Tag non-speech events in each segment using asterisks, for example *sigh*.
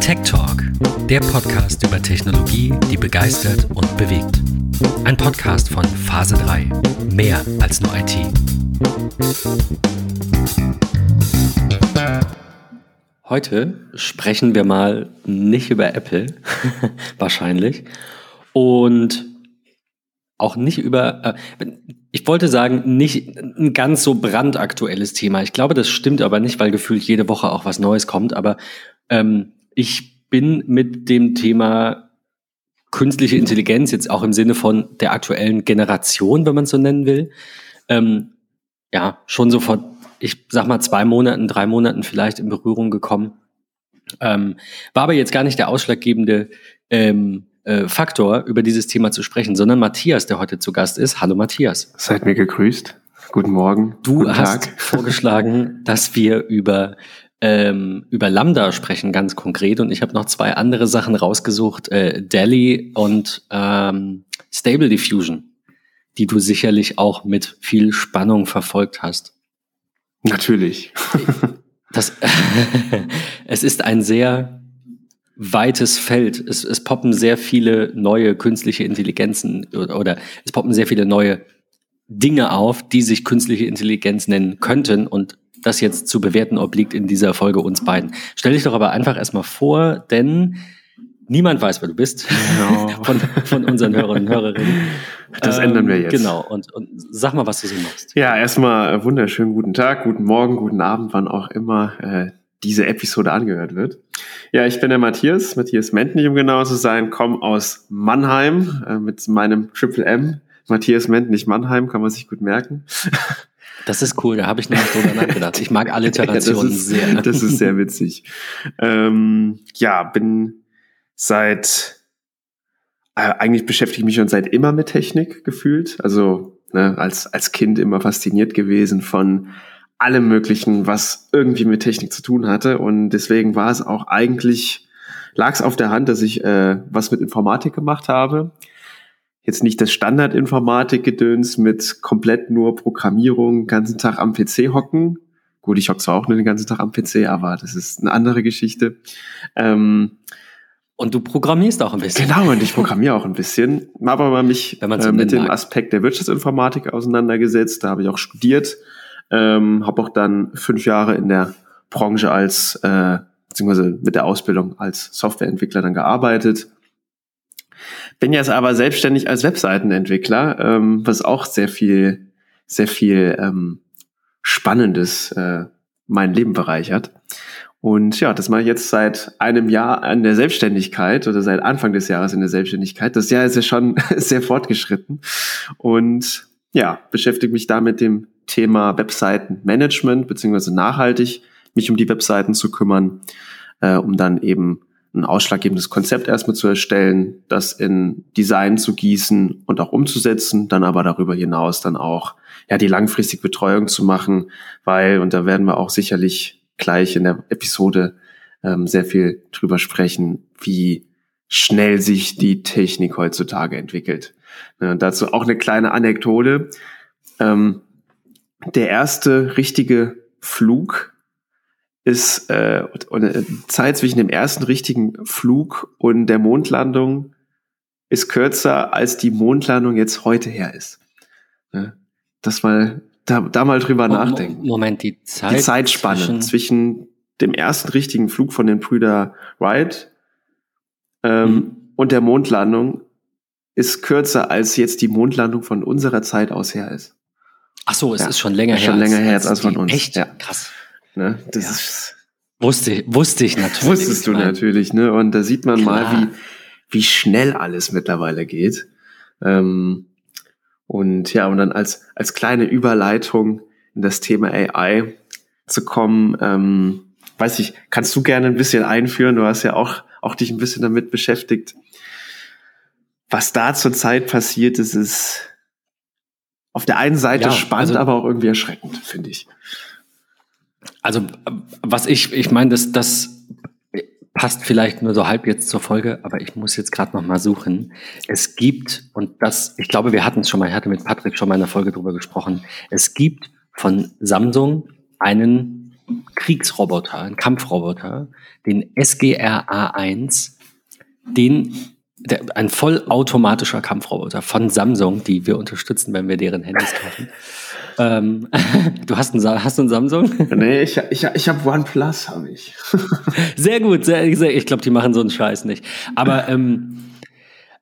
Tech Talk, der Podcast über Technologie, die begeistert und bewegt. Ein Podcast von Phase 3. Mehr als nur IT. Heute sprechen wir mal nicht über Apple, *laughs* wahrscheinlich, und auch nicht über, äh, ich wollte sagen, nicht ein ganz so brandaktuelles Thema. Ich glaube, das stimmt aber nicht, weil gefühlt jede Woche auch was Neues kommt. Aber ähm, ich bin mit dem Thema künstliche Intelligenz jetzt auch im Sinne von der aktuellen Generation, wenn man es so nennen will, ähm, ja, schon so vor, ich sag mal, zwei Monaten, drei Monaten vielleicht in Berührung gekommen. Ähm, war aber jetzt gar nicht der ausschlaggebende ähm, äh, Faktor, über dieses Thema zu sprechen, sondern Matthias, der heute zu Gast ist. Hallo Matthias. Seid mir gegrüßt. Guten Morgen. Du Guten hast Tag. *laughs* vorgeschlagen, dass wir über ähm, über Lambda sprechen, ganz konkret. Und ich habe noch zwei andere Sachen rausgesucht, äh, Delhi und ähm, Stable Diffusion, die du sicherlich auch mit viel Spannung verfolgt hast. Natürlich. *laughs* Das, *laughs* es ist ein sehr weites Feld. Es, es poppen sehr viele neue künstliche Intelligenzen oder, oder es poppen sehr viele neue Dinge auf, die sich künstliche Intelligenz nennen könnten und das jetzt zu bewerten obliegt in dieser Folge uns beiden. Stell dich doch aber einfach erstmal vor, denn niemand weiß, wer du bist Genau. *laughs* von, von unseren Hörern und Hörerinnen. Das ändern wir jetzt. Genau. Und, und sag mal, was du so machst. Ja, erstmal äh, wunderschönen guten Tag, guten Morgen, guten Abend, wann auch immer äh, diese Episode angehört wird. Ja, ich bin der Matthias, Matthias Mentnich, um genau zu sein, komme aus Mannheim äh, mit meinem Triple M. Matthias Mentnich Mannheim, kann man sich gut merken. *laughs* Das ist cool, da habe ich noch nicht drüber *laughs* nachgedacht. Ich mag Alliterationen das ist, sehr. *laughs* Das ist sehr witzig. ähm, ja, bin seit äh, eigentlich beschäftige ich mich schon seit immer mit Technik gefühlt. Also ne, als als Kind immer fasziniert gewesen von allem Möglichen, was irgendwie mit Technik zu tun hatte. Und deswegen war es auch eigentlich lag es auf der Hand, dass ich äh, was mit Informatik gemacht habe jetzt nicht das Standard-Informatik-Gedöns mit komplett nur Programmierung, ganzen Tag am PC hocken. Gut, ich hocke zwar auch nur den ganzen Tag am PC, aber das ist eine andere Geschichte. Ähm, Und du programmierst auch ein bisschen. genau, und ich programmiere auch ein bisschen. Habe aber mich äh, mit dem mag. Aspekt der Wirtschaftsinformatik auseinandergesetzt. Da habe ich auch studiert. Ähm, habe auch dann fünf Jahre in der Branche als, äh, beziehungsweise mit der Ausbildung als Softwareentwickler dann gearbeitet. Bin jetzt aber selbstständig als Webseitenentwickler, ähm, was auch sehr viel, sehr viel ähm, Spannendes äh, mein Leben bereichert. Und ja, das mache ich jetzt seit einem Jahr an der Selbstständigkeit oder seit Anfang des Jahres in der Selbstständigkeit. Das Jahr ist ja schon *laughs* sehr fortgeschritten. Und ja, beschäftige mich da mit dem Thema Webseitenmanagement beziehungsweise nachhaltig mich um die Webseiten zu kümmern, äh, um dann eben ein ausschlaggebendes Konzept erstmal zu erstellen, das in Design zu gießen und auch umzusetzen, dann aber darüber hinaus dann auch ja die langfristige Betreuung zu machen, weil und da werden wir auch sicherlich gleich in der Episode ähm, sehr viel drüber sprechen, wie schnell sich die Technik heutzutage entwickelt. Ja, dazu auch eine kleine Anekdote. Ähm, der erste richtige Flug ist äh, und, äh, Zeit zwischen dem ersten richtigen Flug und der Mondlandung ist kürzer, als die Mondlandung jetzt heute her ist. Ja, das mal da, da mal drüber Mo- nachdenken. Moment, die Zeit. Die Zeitspanne zwischen- zwischen, dem ersten richtigen Flug von den Brüder Wright ähm, Mhm. und der Mondlandung ist kürzer, als jetzt die Mondlandung von unserer Zeit aus her ist. Ach so, es Ja. ist schon länger Ist her. schon länger her jetzt als von die- uns. Echt? Ja. Krass. Ne? Das Ja. ist Wusste, wusste ich natürlich. Wusstest du natürlich, ne? Und da sieht man mal, Klar. wie, wie schnell alles mittlerweile geht. Ähm, und ja, und dann als, als kleine Überleitung in das Thema AI zu kommen, ähm, weiß ich, kannst du gerne ein bisschen einführen? Du hast ja auch, auch dich ein bisschen damit beschäftigt. Was da zurzeit passiert ist, ist auf der einen Seite Ja, spannend, also- aber auch irgendwie erschreckend, finde ich. Also, was ich, ich meine, das, das passt vielleicht nur so halb jetzt zur Folge, aber ich muss jetzt gerade noch mal suchen. Es gibt, und das, ich glaube, wir hatten es schon mal, ich hatte mit Patrick schon mal in der Folge drüber gesprochen, es gibt von Samsung einen Kriegsroboter, einen Kampfroboter, den SGR-A1, den der, ein vollautomatischer Kampfroboter von Samsung, die wir unterstützen, wenn wir deren Handys kaufen. *laughs* ähm, *laughs* du hast einen, hast du einen Samsung? Nee, ich, ich, ich habe OnePlus, habe ich. *laughs* sehr gut, sehr, sehr, ich glaube, die machen so einen Scheiß nicht. Aber ähm,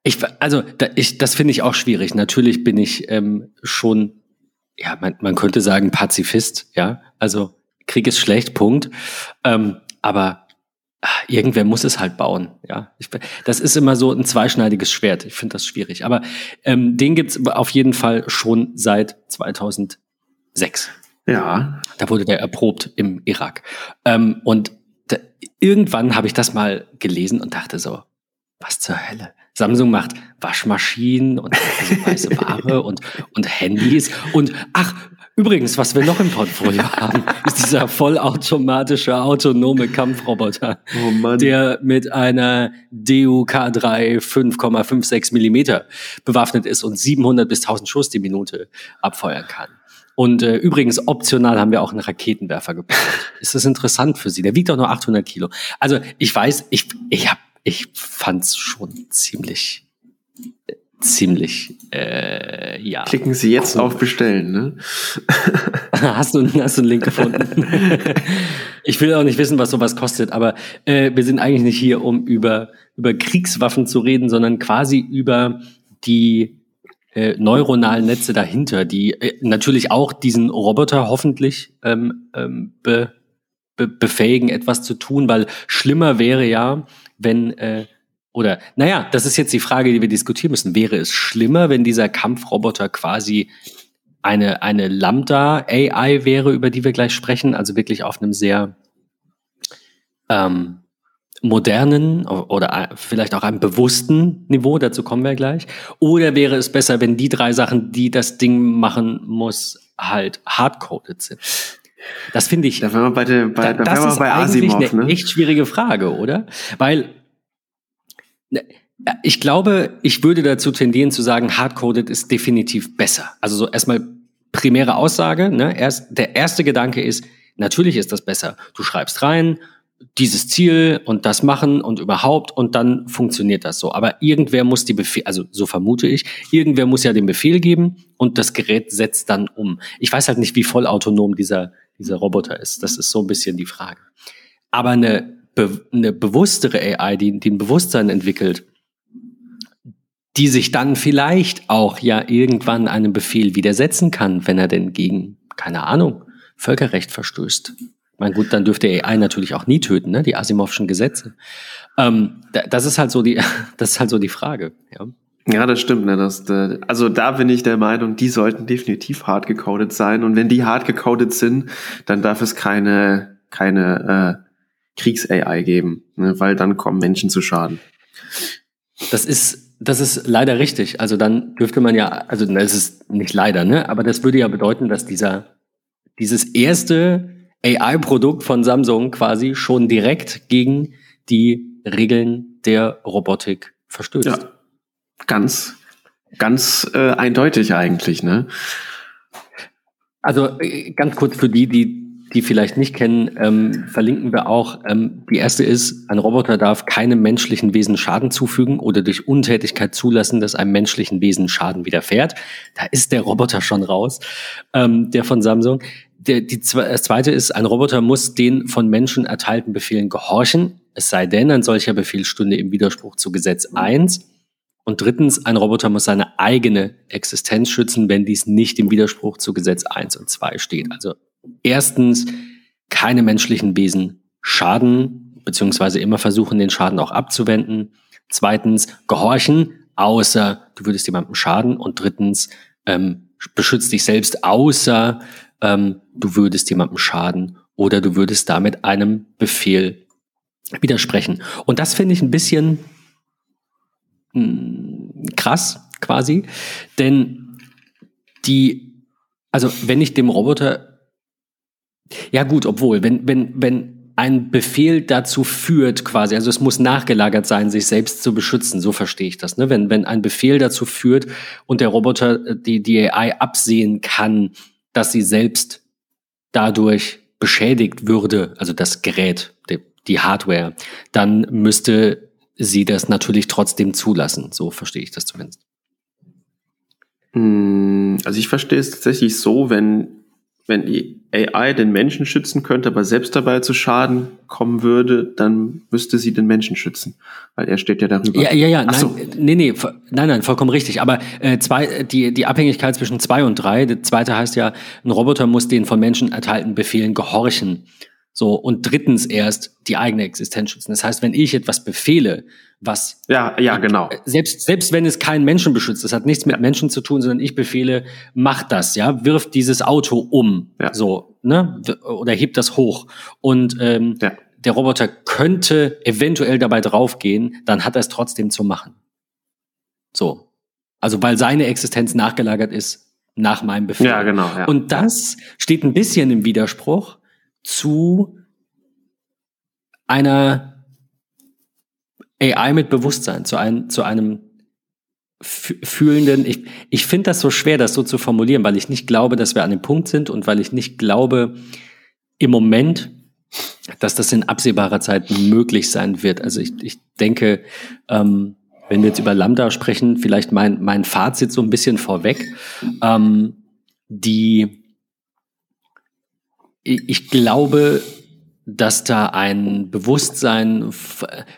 ich, also da, ich, das finde ich auch schwierig. Natürlich bin ich ähm, schon, ja, man, man könnte sagen Pazifist, ja. Also Krieg ist schlecht, Punkt. Ähm, aber irgendwer muss es halt bauen. Ja, ich, das ist immer so ein zweischneidiges Schwert. Ich finde das schwierig. Aber ähm, den gibt's auf jeden Fall schon seit 2006. Ja. Da wurde der erprobt im Irak. Ähm, und da, irgendwann habe ich das mal gelesen und dachte so, was zur Hölle? Samsung macht Waschmaschinen und also *laughs* weiße Ware und, und Handys und ach, Übrigens, was wir noch im Portfolio *laughs* haben, ist dieser vollautomatische autonome Kampfroboter, oh der mit einer DUK3 5,56 Millimeter bewaffnet ist und 700 bis 1000 Schuss die Minute abfeuern kann. Und äh, übrigens, optional haben wir auch einen Raketenwerfer gebaut. *laughs* Ist das interessant für Sie? Der wiegt auch nur 800 Kilo. Also ich weiß, ich, ich, hab, ich fand's schon ziemlich ziemlich, äh, ja. Klicken Sie jetzt cool. auf Bestellen, ne? *laughs* hast, du, hast du einen Link gefunden? *laughs* ich will auch nicht wissen, was sowas kostet, aber äh, wir sind eigentlich nicht hier, um über, über Kriegswaffen zu reden, sondern quasi über die äh, neuronalen Netze dahinter, die äh, natürlich auch diesen Roboter hoffentlich ähm, ähm, be, be, befähigen, etwas zu tun, weil schlimmer wäre ja, wenn äh, oder, naja, das ist jetzt die Frage, die wir diskutieren müssen. Wäre es schlimmer, wenn dieser Kampfroboter quasi eine, eine Lambda-AI wäre, über die wir gleich sprechen, also wirklich auf einem sehr ähm, modernen oder vielleicht auch einem bewussten Niveau, dazu kommen wir gleich. Oder wäre es besser, wenn die drei Sachen, die das Ding machen muss, halt hardcoded sind? Das finde ich. Da wären wir bei, der, bei, da, da das ist bei Asimov, eigentlich eine ne? echt schwierige Frage, oder? Weil ich glaube, ich würde dazu tendieren zu sagen, hardcoded ist definitiv besser. Also so erstmal primäre Aussage. Ne? Erst, der erste Gedanke ist, natürlich ist das besser. Du schreibst rein, dieses Ziel und das machen und überhaupt und dann funktioniert das so. Aber irgendwer muss die Befehl, also so vermute ich, irgendwer muss ja den Befehl geben und das Gerät setzt dann um. Ich weiß halt nicht, wie vollautonom dieser, dieser Roboter ist. Das ist so ein bisschen die Frage. Aber eine be eine bewusstere AI, die, die ein Bewusstsein entwickelt, die sich dann vielleicht auch ja irgendwann einem Befehl widersetzen kann, wenn er denn gegen, keine Ahnung, Völkerrecht verstößt. Ich meine, gut, dann dürfte AI natürlich auch nie töten, ne? die Asimovschen Gesetze. Ähm, das ist halt so die, *laughs* das ist halt so die Frage. Ja, ja das stimmt. Ne? Das, also da bin ich der Meinung, die sollten definitiv hart gecodet sein. Und wenn die hart gecodet sind, dann darf es keine, keine äh, Kriegs-AI geben, ne, weil dann kommen Menschen zu Schaden. Das ist, das ist leider richtig. Also dann dürfte man ja, also das ist nicht leider, ne, aber das würde ja bedeuten, dass dieser, dieses erste AI-Produkt von Samsung quasi schon direkt gegen die Regeln der Robotik verstößt. Ja, ganz, ganz äh, eindeutig eigentlich, ne? Also äh, ganz kurz für die, die die vielleicht nicht kennen, ähm, verlinken wir auch. Ähm, die erste ist, ein Roboter darf keinem menschlichen Wesen Schaden zufügen oder durch Untätigkeit zulassen, dass einem menschlichen Wesen Schaden widerfährt. Da ist der Roboter schon raus, ähm, der von Samsung. Der, die, das zweite ist, ein Roboter muss den von Menschen erteilten Befehlen gehorchen, es sei denn, ein solcher Befehl stünde im Widerspruch zu Gesetz 1. Und drittens, ein Roboter muss seine eigene Existenz schützen, wenn dies nicht im Widerspruch zu Gesetz 1 und 2 steht. Also erstens keine menschlichen Wesen schaden, beziehungsweise immer versuchen, den Schaden auch abzuwenden. Zweitens, gehorchen, außer du würdest jemandem schaden. Und drittens, ähm, beschützt dich selbst, außer ähm, du würdest jemandem schaden oder du würdest damit einem Befehl widersprechen. Und das finde ich ein bisschen mh, hm, krass quasi, denn die, also wenn ich dem Roboter ja gut, obwohl, wenn, wenn, wenn ein Befehl dazu führt, quasi, also es muss nachgelagert sein, sich selbst zu beschützen, so verstehe ich das. Ne? Wenn, wenn ein Befehl dazu führt und der Roboter, äh, die, die AI absehen kann, dass sie selbst dadurch beschädigt würde, also das Gerät, die, die Hardware, dann müsste sie das natürlich trotzdem zulassen. So verstehe ich das zumindest. Hm, also ich verstehe es tatsächlich so, wenn wenn die AI den Menschen schützen könnte, aber selbst dabei zu Schaden kommen würde, dann müsste sie den Menschen schützen, weil er steht ja darüber. Ja, ja, ja, nein, so. nee, nee, nein, nein, vollkommen richtig. Aber äh, zwei, die, die Abhängigkeit zwischen zwei und drei, der zweite heißt ja, ein Roboter muss den von Menschen erteilten Befehlen gehorchen. So, und drittens erst die eigene Existenz schützen. Das heißt, wenn ich etwas befehle, was. Ja, ja, genau. Selbst, selbst wenn es keinen Menschen beschützt, das hat nichts mit ja. Menschen zu tun, sondern ich befehle, mach das, ja, wirf dieses Auto um. Ja. So, ne? Oder heb das hoch. Und ähm, ja. der Roboter könnte eventuell dabei draufgehen, dann hat er es trotzdem zu machen. So. Also, weil seine Existenz nachgelagert ist nach meinem Befehl. Ja, genau. Ja. Und das steht ein bisschen im Widerspruch zu einer AI mit Bewusstsein, zu einem, zu einem fühlenden, ich, ich finde das so schwer, das so zu formulieren, weil ich nicht glaube, dass wir an dem Punkt sind und weil ich nicht glaube, im Moment, dass das in absehbarer Zeit möglich sein wird. Also ich, ich denke, ähm, wenn wir jetzt über Lambda sprechen, vielleicht mein, mein Fazit so ein bisschen vorweg. Ähm, die ich glaube, dass da ein Bewusstsein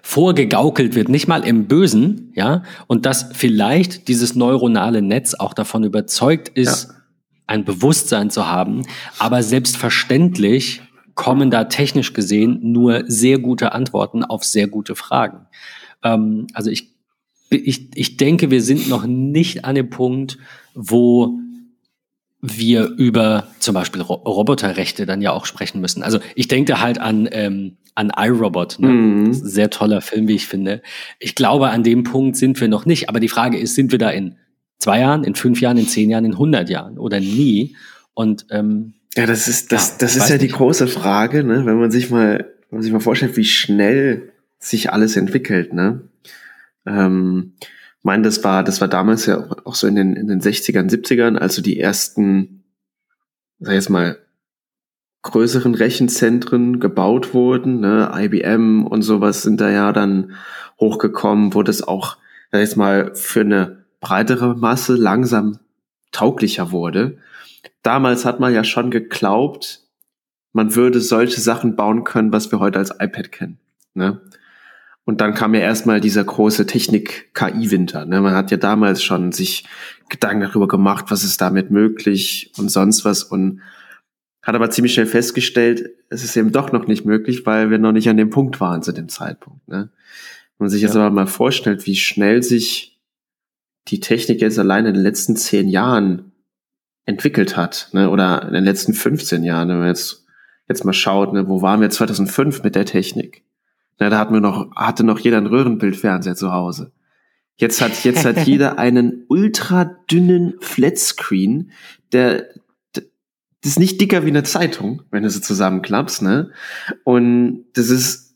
vorgegaukelt wird, nicht mal im Bösen, ja, und dass vielleicht dieses neuronale Netz auch davon überzeugt ist, ja. ein Bewusstsein zu haben, aber selbstverständlich kommen da technisch gesehen nur sehr gute Antworten auf sehr gute Fragen. Ähm, also ich, ich, ich denke, wir sind noch nicht an dem Punkt, wo wir über zum Beispiel Ro Roboterrechte dann ja auch sprechen müssen. Also ich denke halt an, ähm, an iRobot, ne? Mhm. sehr toller Film, wie ich finde. Ich glaube, an dem Punkt sind wir noch nicht. Aber die Frage ist, sind wir da in zwei Jahren, in fünf Jahren, in zehn Jahren, in hundert Jahren oder nie? Und ähm, ja, das ist das, ja, das ist ja die große Frage, ne? Wenn man sich mal, wenn man sich mal vorstellt, wie schnell sich alles entwickelt, ne? Ähm, meine, das war, das war damals ja auch so in den, in den 60ern, 70ern, also die ersten, sag ich jetzt mal, größeren Rechenzentren gebaut wurden, ne, IBM und sowas sind da ja dann hochgekommen, wo das auch, sag ich jetzt mal, für eine breitere Masse langsam tauglicher wurde. Damals hat man ja schon geglaubt, man würde solche Sachen bauen können, was wir heute als iPad kennen. Ne? Und dann kam ja erstmal dieser große Technik-KI-Winter. Ne? Man hat ja damals schon sich Gedanken darüber gemacht, was ist damit möglich und sonst was und hat aber ziemlich schnell festgestellt, es ist eben doch noch nicht möglich, weil wir noch nicht an dem Punkt waren zu dem Zeitpunkt. Ne? Wenn man sich jetzt aber mal vorstellt, wie schnell sich die Technik jetzt allein in den letzten zehn Jahren entwickelt hat, ne? oder in den letzten 15 Jahren, wenn man jetzt, jetzt mal schaut, ne? wo waren wir 2005 mit der Technik? Na, da hatten wir noch, hatte noch jeder einen Röhrenbildfernseher zu Hause. Jetzt hat, jetzt hat *laughs* jeder einen ultra dünnen Flatscreen, der, das ist nicht dicker wie eine Zeitung, wenn du sie zusammenklappst, ne? Und das ist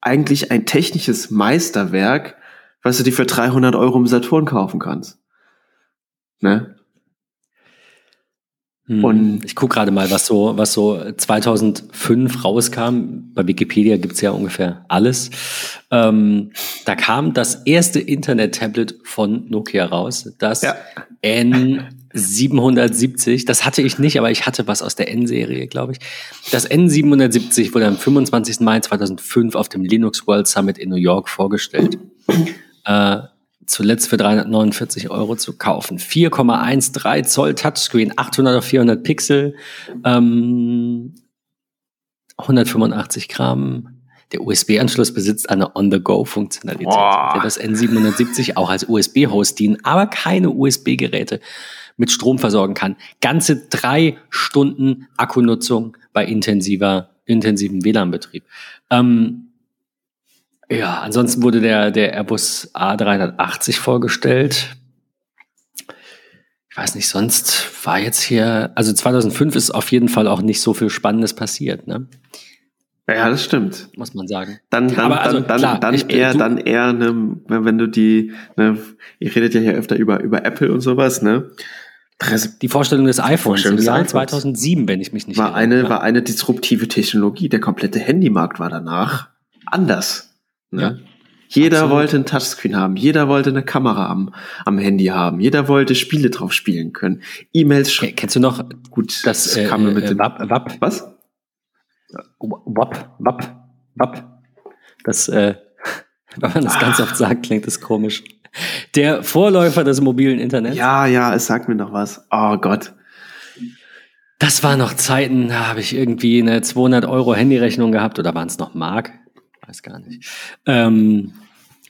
eigentlich ein technisches Meisterwerk, was du dir für 300 Euro im Saturn kaufen kannst. Ne? Und ich gucke gerade mal, was so, was so 2005 rauskam. Bei Wikipedia gibt's ja ungefähr alles. Ähm, da kam das erste Internet-Tablet von Nokia raus, das ja. N770. Das hatte ich nicht, aber ich hatte was aus der N-Serie, glaube ich. Das N770 wurde am 25. Mai 2005 auf dem Linux World Summit in New York vorgestellt. äh, zuletzt für 349 Euro zu kaufen. 4,13 Zoll Touchscreen, 800 auf 400 Pixel, ähm, 185 Gramm. Der USB-Anschluss besitzt eine On-the-Go-Funktionalität, der das N770 auch als USB-Host dienen, aber keine USB-Geräte mit Strom versorgen kann. Ganze drei Stunden Akkunutzung bei intensiver, intensivem WLAN-Betrieb. Ähm, ja, ansonsten wurde der, der Airbus A380 vorgestellt. Ich weiß nicht, sonst war jetzt hier, also 2005 ist auf jeden Fall auch nicht so viel Spannendes passiert, ne? Ja, das stimmt. Muss man sagen. Dann, dann, Aber also, dann, klar, dann, ich, eher, du, dann eher, ne, wenn du die, ne, ihr redet ja hier öfter über, über Apple und sowas, ne? Die Vorstellung des iPhones Vorstellung im des Jahr iPhones. 2007, wenn ich mich nicht war irre. eine, war eine disruptive Technologie. Der komplette Handymarkt war danach anders. Ne? Ja. Jeder Absolut. wollte ein Touchscreen haben. Jeder wollte eine Kamera am, am Handy haben. Jeder wollte Spiele drauf spielen können. E-Mails Ke- sch- Kennst du noch Gut, das äh, kam mir mit äh, dem, WAP, WAP, was? WAP, WAP, WAP? Das, äh, *laughs* wenn man das ganz oft sagt, klingt das komisch. Der Vorläufer des mobilen Internets. Ja, ja, es sagt mir noch was. Oh Gott. Das waren noch Zeiten, da habe ich irgendwie eine 200 Euro Handyrechnung gehabt oder waren es noch Mark? Weiß gar nicht. Ähm,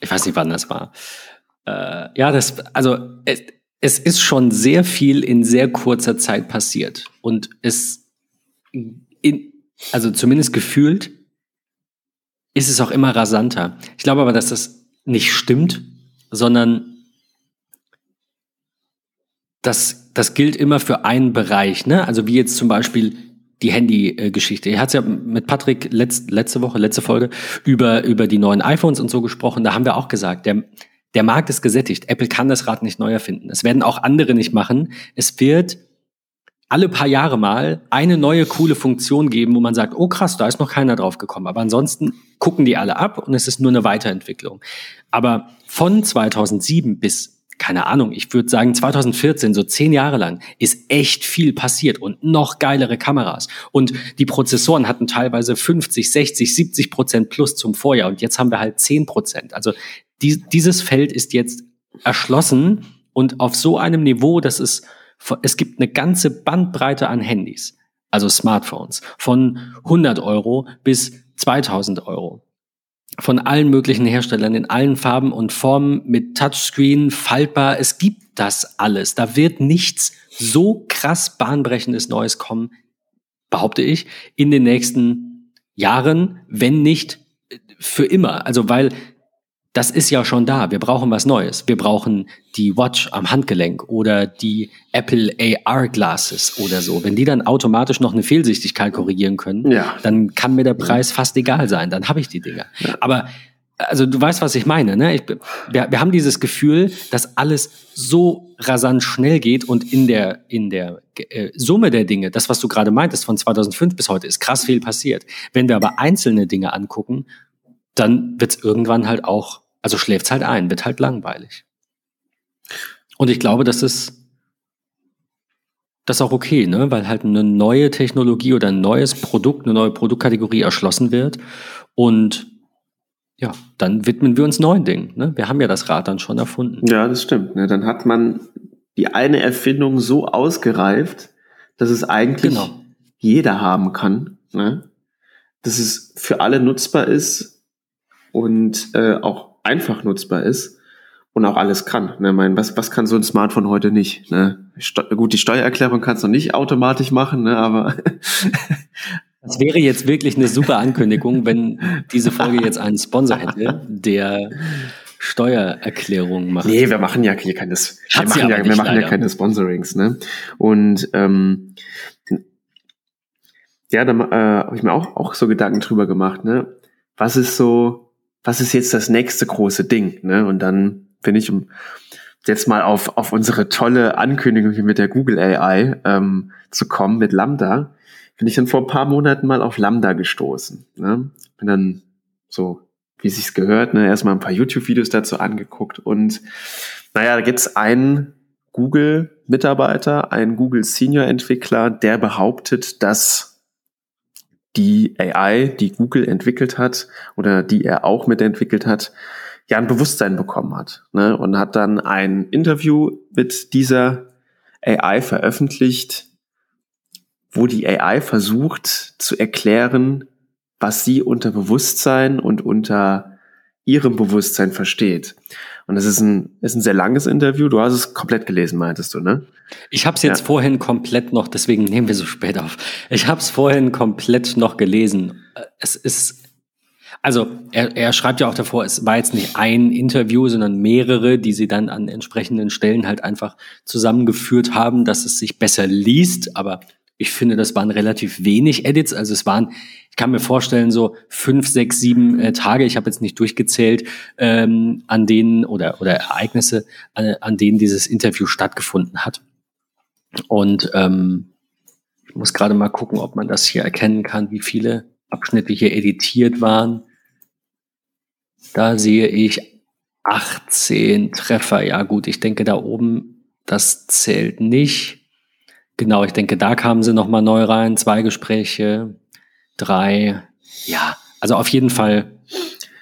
ich weiß nicht, wann das war. Äh, ja, das, also es, es ist schon sehr viel in sehr kurzer Zeit passiert und es, in, also zumindest gefühlt, ist es auch immer rasanter. Ich glaube aber, dass das nicht stimmt, sondern das, das gilt immer für einen Bereich, ne? Also wie jetzt zum Beispiel die Handy-Geschichte. Er hat ja mit Patrick letzt, letzte Woche, letzte Folge über, über die neuen iPhones und so gesprochen. Da haben wir auch gesagt, der, der Markt ist gesättigt. Apple kann das Rad nicht neu erfinden. Es werden auch andere nicht machen. Es wird alle paar Jahre mal eine neue coole Funktion geben, wo man sagt, oh krass, da ist noch keiner drauf gekommen. Aber ansonsten gucken die alle ab und es ist nur eine Weiterentwicklung. Aber von 2007 bis keine Ahnung, ich würde sagen 2014, so zehn Jahre lang, ist echt viel passiert und noch geilere Kameras. Und die Prozessoren hatten teilweise 50, 60, 70 Prozent plus zum Vorjahr und jetzt haben wir halt 10 Prozent. Also die, dieses Feld ist jetzt erschlossen und auf so einem Niveau, dass es, es gibt eine ganze Bandbreite an Handys, also Smartphones, von 100 Euro bis 2000 Euro von allen möglichen Herstellern in allen Farben und Formen mit Touchscreen, faltbar. Es gibt das alles. Da wird nichts so krass bahnbrechendes Neues kommen, behaupte ich, in den nächsten Jahren, wenn nicht für immer. Also weil das ist ja schon da. Wir brauchen was Neues. Wir brauchen die Watch am Handgelenk oder die Apple AR Glasses oder so. Wenn die dann automatisch noch eine Fehlsichtigkeit korrigieren können, Ja. dann kann mir der Preis fast egal sein. Dann habe ich die Dinger. Aber also du weißt, was ich meine. Ne? Ich, wir, wir haben dieses Gefühl, dass alles so rasant schnell geht und in der in der äh, Summe der Dinge, das was du gerade meintest von 2005 bis heute, ist krass viel passiert. Wenn wir aber einzelne Dinge angucken, dann wird es irgendwann halt auch, also schläft's halt ein, wird halt langweilig. Und ich glaube, das ist das ist auch okay, ne? weil halt eine neue Technologie oder ein neues Produkt, eine neue Produktkategorie erschlossen wird. Und ja, dann widmen wir uns neuen Dingen. Ne? Wir haben ja das Rad dann schon erfunden. Ja, das stimmt. Ne? Dann hat man die eine Erfindung so ausgereift, dass es eigentlich Genau. jeder haben kann. Ne? Dass es für alle nutzbar ist und äh, auch einfach nutzbar ist und auch alles kann. Ne? Ich meine, was, was kann so ein Smartphone heute nicht? Ne? Steu gut, die Steuererklärung kannst du nicht automatisch machen, ne? aber *laughs* Das wäre jetzt wirklich eine super Ankündigung, wenn diese Folge jetzt einen Sponsor hätte, der Steuererklärung macht. Nee, wir machen ja hier keine, wir machen, ja, wir machen ja keine Sponsorings, ne? Und ähm, ja, da äh, habe ich mir auch, auch so Gedanken drüber gemacht, ne? Was ist so, was ist jetzt das nächste große Ding, ne? Und dann bin ich, um jetzt mal auf, auf unsere tolle Ankündigung hier mit der Google AI ähm, zu kommen, mit Lambda, bin ich dann vor ein paar Monaten mal auf Lambda gestoßen. Ne? Bin dann so, wie sich's gehört, ne, erstmal ein paar YouTube-Videos dazu angeguckt und naja, da gibt's einen Google-Mitarbeiter, einen Google-Senior-Entwickler, der behauptet, dass die AI, die Google entwickelt hat oder die er auch mitentwickelt hat, ja ein Bewusstsein bekommen hat. Ne? Und hat dann ein Interview mit dieser AI veröffentlicht, wo die AI versucht zu erklären, was sie unter Bewusstsein und unter ihrem Bewusstsein versteht. Und es ist ein, ist ein sehr langes Interview. Du hast es komplett gelesen, meintest du, ne? Ich habe es jetzt Ja. vorhin komplett noch, deswegen nehmen wir so spät auf. Ich habe es vorhin komplett noch gelesen. Es ist, also er, er schreibt ja auch davor, es war jetzt nicht ein Interview, sondern mehrere, die sie dann an entsprechenden Stellen halt einfach zusammengeführt haben, dass es sich besser liest. Aber ich finde, das waren relativ wenig Edits. Also es waren, ich kann mir vorstellen, so fünf, sechs, sieben äh, Tage, ich habe jetzt nicht durchgezählt, ähm, an denen oder, oder Ereignisse, an, an denen dieses Interview stattgefunden hat. Und ähm, ich muss gerade mal gucken, ob man das hier erkennen kann, wie viele Abschnitte hier editiert waren. Da sehe ich 18 Treffer. Ja gut, ich denke da oben, das zählt nicht. Genau, ich denke, da kamen sie nochmal neu rein. Zwei Gespräche, drei. Ja, also auf jeden Fall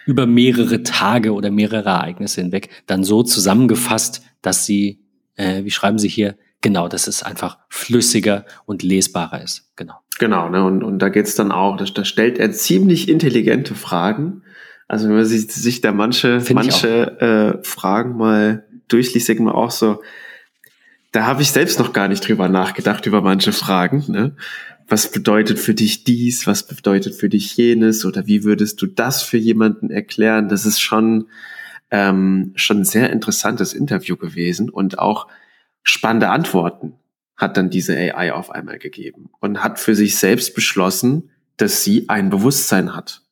über mehrere Tage oder mehrere Ereignisse hinweg dann so zusammengefasst, dass sie, äh, wie schreiben sie hier, genau, dass es einfach flüssiger und lesbarer ist. Genau. Genau, ne? und, und da geht's dann auch, da, da stellt er ziemlich intelligente Fragen. Also wenn man sich, sich da manche, Find manche äh, Fragen mal durchliest, denkt man auch so, da habe ich selbst noch gar nicht drüber nachgedacht, über manche Fragen. Ne? Was bedeutet für dich dies? Was bedeutet für dich jenes? Oder wie würdest du das für jemanden erklären? Das ist schon, ähm, schon ein sehr interessantes Interview gewesen und auch spannende Antworten hat dann diese AI auf einmal gegeben und hat für sich selbst beschlossen, dass sie ein Bewusstsein hat,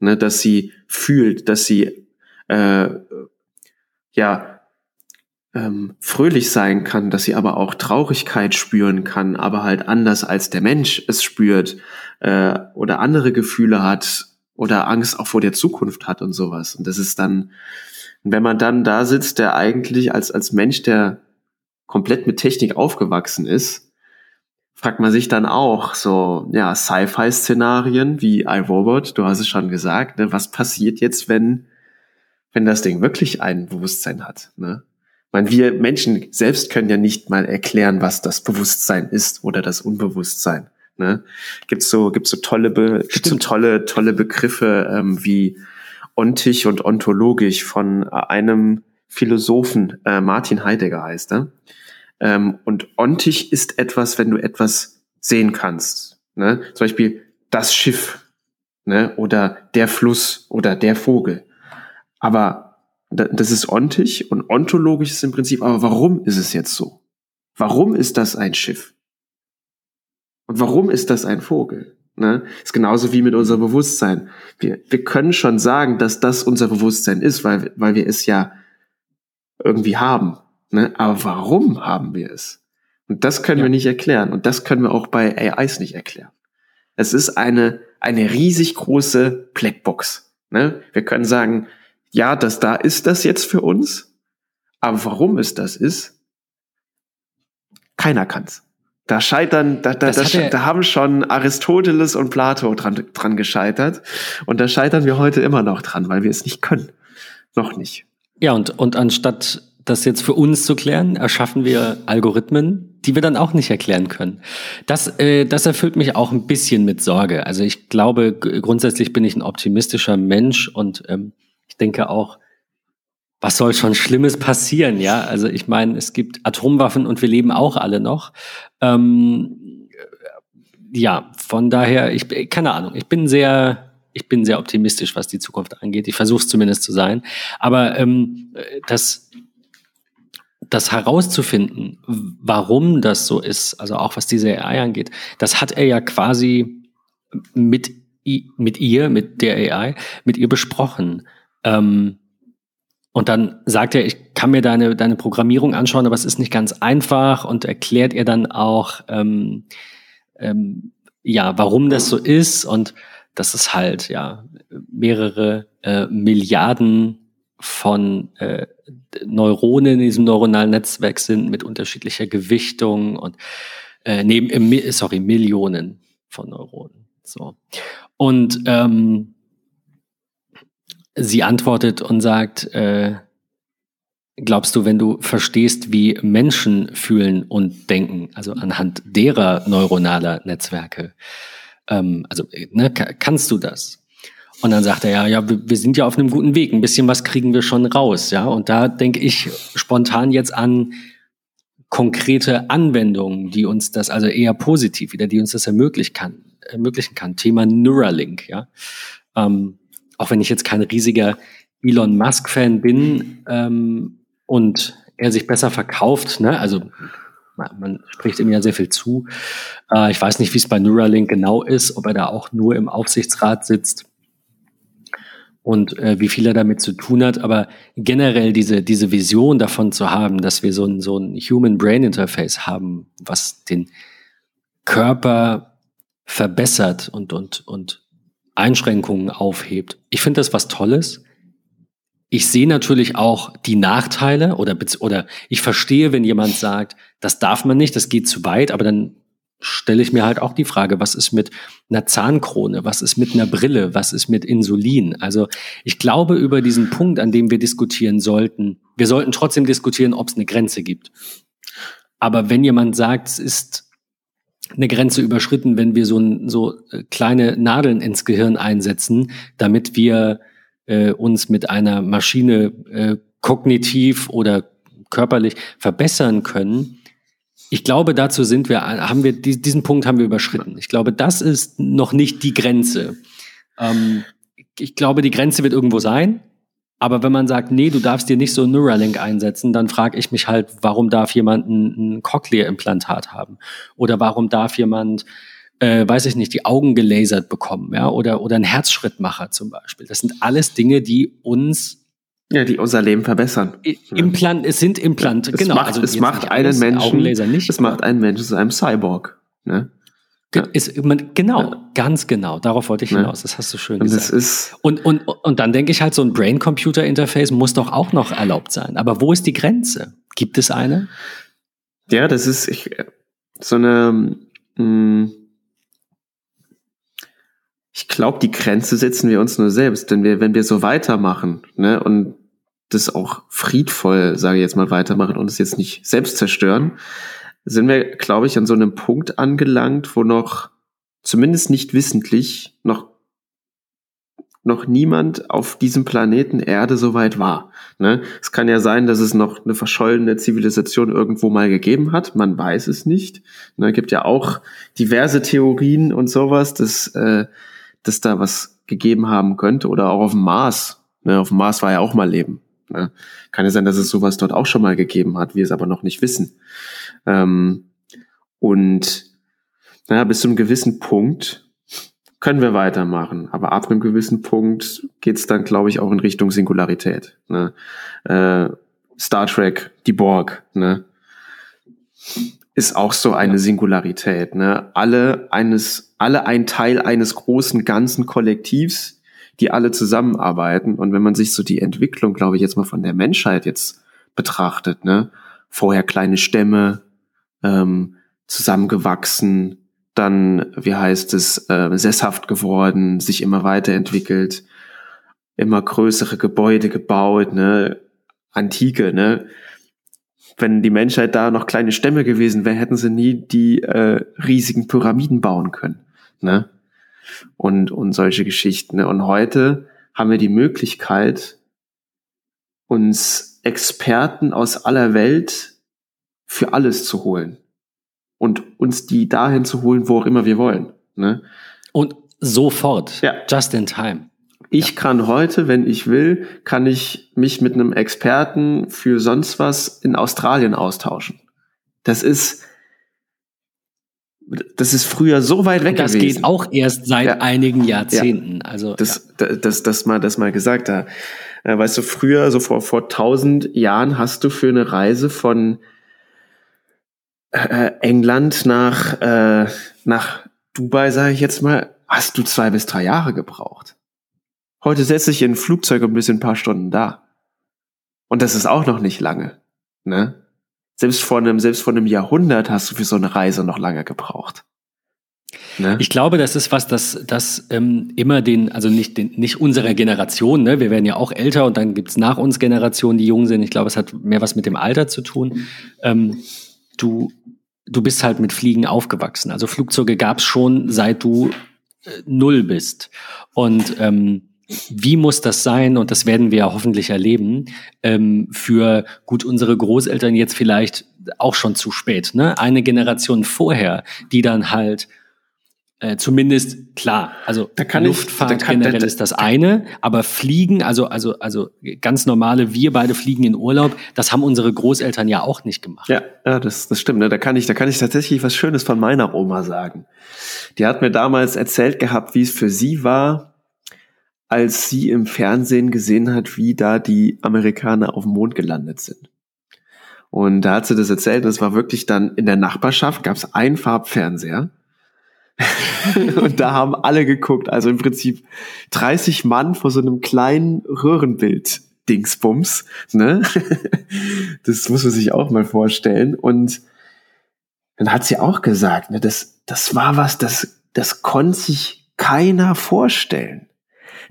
ne, dass sie fühlt, dass sie äh, ja ähm, fröhlich sein kann, dass sie aber auch Traurigkeit spüren kann, aber halt anders als der Mensch es spürt äh, oder andere Gefühle hat oder Angst auch vor der Zukunft hat und sowas. Und das ist dann, wenn man dann da sitzt, der eigentlich als als Mensch, der komplett mit Technik aufgewachsen ist, fragt man sich dann auch so, ja, Sci-Fi-Szenarien wie iRobot, du hast es schon gesagt, ne, was passiert jetzt, wenn, wenn das Ding wirklich ein Bewusstsein hat, ne? Ich meine, wir Menschen selbst können ja nicht mal erklären, was das Bewusstsein ist oder das Unbewusstsein. Ne? Gibt's so, gibt's so tolle, Be gibt's so tolle, tolle Begriffe ähm, wie ontisch und ontologisch von äh, einem Philosophen, äh, Martin Heidegger heißt er. Ähm, und ontisch ist etwas, wenn du etwas sehen kannst. Ne? Zum Beispiel das Schiff ne? oder der Fluss oder der Vogel. Aber das ist ontisch und ontologisch ist im Prinzip, aber warum ist es jetzt so? Warum ist das ein Schiff? Und warum ist das ein Vogel? Ne? Ist genauso wie mit unserem Bewusstsein. Wir, wir können schon sagen, dass das unser Bewusstsein ist, weil, weil wir es ja irgendwie haben. Ne? Aber warum haben wir es? Und das können ja. wir nicht erklären. Und das können wir auch bei AIs nicht erklären. Es ist eine, eine riesig große Blackbox. Ne? Wir können sagen, ja, das da ist das jetzt für uns. Aber warum es das ist, keiner kann's. Da scheitern, da, da, da, da, haben schon Aristoteles und Plato dran, dran gescheitert. Und da scheitern wir heute immer noch dran, weil wir es nicht können. Noch nicht. Ja, und, und anstatt das jetzt für uns zu klären, erschaffen wir Algorithmen, die wir dann auch nicht erklären können. Das, äh, das erfüllt mich auch ein bisschen mit Sorge. Also ich glaube, grundsätzlich bin ich ein optimistischer Mensch und ähm, ich denke auch, was soll schon Schlimmes passieren, ja? Also ich meine, es gibt Atomwaffen und wir leben auch alle noch. Ähm, ja, von daher, ich keine Ahnung, ich bin sehr, ich bin sehr optimistisch, was die Zukunft angeht. Ich versuche es zumindest zu sein. Aber ähm, das das herauszufinden, warum das so ist, also auch was diese AI angeht, das hat er ja quasi mit, mit ihr, mit der AI, mit ihr besprochen. Ähm, und dann sagt er, ich kann mir deine, deine Programmierung anschauen, aber es ist nicht ganz einfach. Und erklärt ihr dann auch, ähm, ähm, ja, warum das so ist. Und dass es halt, ja, mehrere äh, Milliarden von äh, Neuronen in diesem neuronalen Netzwerk sind mit unterschiedlicher Gewichtung und äh, neben äh, sorry Millionen von Neuronen. So. Und ähm, sie antwortet und sagt, äh, glaubst du, wenn du verstehst, wie Menschen fühlen und denken, also anhand derer neuronaler Netzwerke, ähm, also ne, kannst du das? Und dann sagt er, ja, ja, wir sind ja auf einem guten Weg. Ein bisschen was kriegen wir schon raus, ja. Und da denke ich spontan jetzt an konkrete Anwendungen, die uns das, also eher positiv wieder, die uns das ermöglichen kann, ermöglichen kann. Thema Neuralink, ja. Ähm, auch wenn ich jetzt kein riesiger Elon Musk-Fan bin ähm, und er sich besser verkauft, ne? Also man spricht ihm ja sehr viel zu. Äh, ich weiß nicht, wie es bei Neuralink genau ist, ob er da auch nur im Aufsichtsrat sitzt und äh, wie viel er damit zu tun hat, aber generell diese, diese Vision davon zu haben, dass wir so ein, so ein Human Brain Interface haben, was den Körper verbessert und, und, und Einschränkungen aufhebt. Ich finde das was Tolles. Ich sehe natürlich auch die Nachteile oder, oder ich verstehe, wenn jemand sagt, das darf man nicht, das geht zu weit, aber dann stelle ich mir halt auch die Frage, was ist mit einer Zahnkrone, was ist mit einer Brille, was ist mit Insulin? Also ich glaube über diesen Punkt, an dem wir diskutieren sollten, wir sollten trotzdem diskutieren, ob es eine Grenze gibt. Aber wenn jemand sagt, es ist eine Grenze überschritten, wenn wir so, so äh, kleine Nadeln ins Gehirn einsetzen, damit wir äh, uns mit einer Maschine äh, kognitiv oder körperlich verbessern können, ich glaube, dazu sind wir, haben wir, diesen Punkt haben wir überschritten. Ich glaube, das ist noch nicht die Grenze. Ähm, ich glaube, die Grenze wird irgendwo sein. Aber wenn man sagt, nee, du darfst dir nicht so ein Neuralink einsetzen, dann frage ich mich halt, warum darf jemand ein, ein Cochlea-Implantat haben? Oder warum darf jemand, äh, weiß ich nicht, die Augen gelasert bekommen, ja? Oder, oder ein Herzschrittmacher zum Beispiel. Das sind alles Dinge, die uns ja, die unser Leben verbessern. Implant, es sind Implante, es genau. Macht, also es macht einen Menschen, nicht, es macht einen Menschen zu einem Cyborg. Ne? Ja. Ist, man, genau, ja. ganz genau. Darauf wollte ich hinaus. Das hast du schön und gesagt. Ist und, und, und dann denke ich halt, so ein Brain-Computer-Interface muss doch auch noch erlaubt sein. Aber wo ist die Grenze? Gibt es eine? Ja, das ist ich, so eine. Mh, hm, ich glaube, die Grenze setzen wir uns nur selbst, denn wir, wenn wir so weitermachen ne, und das auch friedvoll, sage ich jetzt mal, weitermachen und es jetzt nicht selbst zerstören, sind wir, glaube ich, an so einem Punkt angelangt, wo noch zumindest nicht wissentlich noch noch niemand auf diesem Planeten Erde so weit war. Ne? Es kann ja sein, dass es noch eine verschollene Zivilisation irgendwo mal gegeben hat. Man weiß es nicht. Ne? Gibt ja auch diverse Theorien und sowas, dass äh, dass da was gegeben haben könnte oder auch auf dem Mars. Ne, auf dem Mars war ja auch mal Leben. Ne? Kann ja sein, dass es sowas dort auch schon mal gegeben hat, wir es aber noch nicht wissen. Ähm, und naja, bis zu einem gewissen Punkt können wir weitermachen, aber ab einem gewissen Punkt geht's dann, glaube ich, auch in Richtung Singularität. Ne? Äh, Star Trek, die Borg, ne? ist auch so eine Singularität. Ne? Alle eines, alle ein Teil eines großen ganzen Kollektivs, die alle zusammenarbeiten. Und wenn man sich so die Entwicklung, glaube ich, jetzt mal von der Menschheit jetzt betrachtet, ne? vorher kleine Stämme, ähm, zusammengewachsen, dann, wie heißt es, äh, sesshaft geworden, sich immer weiterentwickelt, immer größere Gebäude gebaut, ne? Antike, ne? wenn die Menschheit da noch kleine Stämme gewesen wäre, hätten sie nie die äh, riesigen Pyramiden bauen können. Ne? Und, und solche Geschichten. Ne? Und heute haben wir die Möglichkeit, uns Experten aus aller Welt für alles zu holen. Und uns die dahin zu holen, wo auch immer wir wollen. Ne? Und sofort. Ja. Just in time. Ich kann heute, wenn ich will, kann ich mich mit einem Experten für sonst was in Australien austauschen. Das ist, das ist früher so weit weg das gewesen. Das geht auch erst seit ja. einigen Jahrzehnten. Ja. Also das, ja. das, das, das mal, das mal gesagt da. Äh, weißt du, früher, so vor vor tausend Jahren, hast du für eine Reise von äh, England nach äh, nach Dubai, sage ich jetzt mal, hast du zwei bis drei Jahre gebraucht. Heute setze ich in ein Flugzeug und bin ein paar Stunden da. Und das ist auch noch nicht lange. Ne? Selbst vor einem, selbst vor einem Jahrhundert hast du für so eine Reise noch lange gebraucht. Ne? Ich glaube, das ist was, das, das ähm, immer den, also nicht, den, nicht unserer Generation, ne? wir werden ja auch älter und dann gibt's nach uns Generationen, die jung sind. Ich glaube, es hat mehr was mit dem Alter zu tun. Ähm, du, du bist halt mit Fliegen aufgewachsen. Also Flugzeuge gab's schon, seit du äh, null bist. Und ähm, wie muss das sein, und das werden wir ja hoffentlich erleben, ähm, für gut unsere Großeltern jetzt vielleicht auch schon zu spät, ne? Eine Generation vorher, die dann halt äh, zumindest klar, also Luftfahrt ich, kann, generell da, da, ist das eine, aber Fliegen, also also also ganz normale, wir beide fliegen in Urlaub, das haben unsere Großeltern ja auch nicht gemacht. Ja, ja das, das stimmt. Ne? Da kann ich, da kann ich tatsächlich was Schönes von meiner Oma sagen. Die hat mir damals erzählt gehabt, wie es für sie war, als sie im Fernsehen gesehen hat, wie da die Amerikaner auf dem Mond gelandet sind. Und da hat sie das erzählt, das war wirklich dann in der Nachbarschaft, gab es einen Farbfernseher. *laughs* und da haben alle geguckt, also im Prinzip 30 Mann vor so einem kleinen Röhrenbild Dingsbums, ne? *laughs* das muss man sich auch mal vorstellen. Und dann hat sie auch gesagt, ne, das, das war was, das, das konnte sich keiner vorstellen,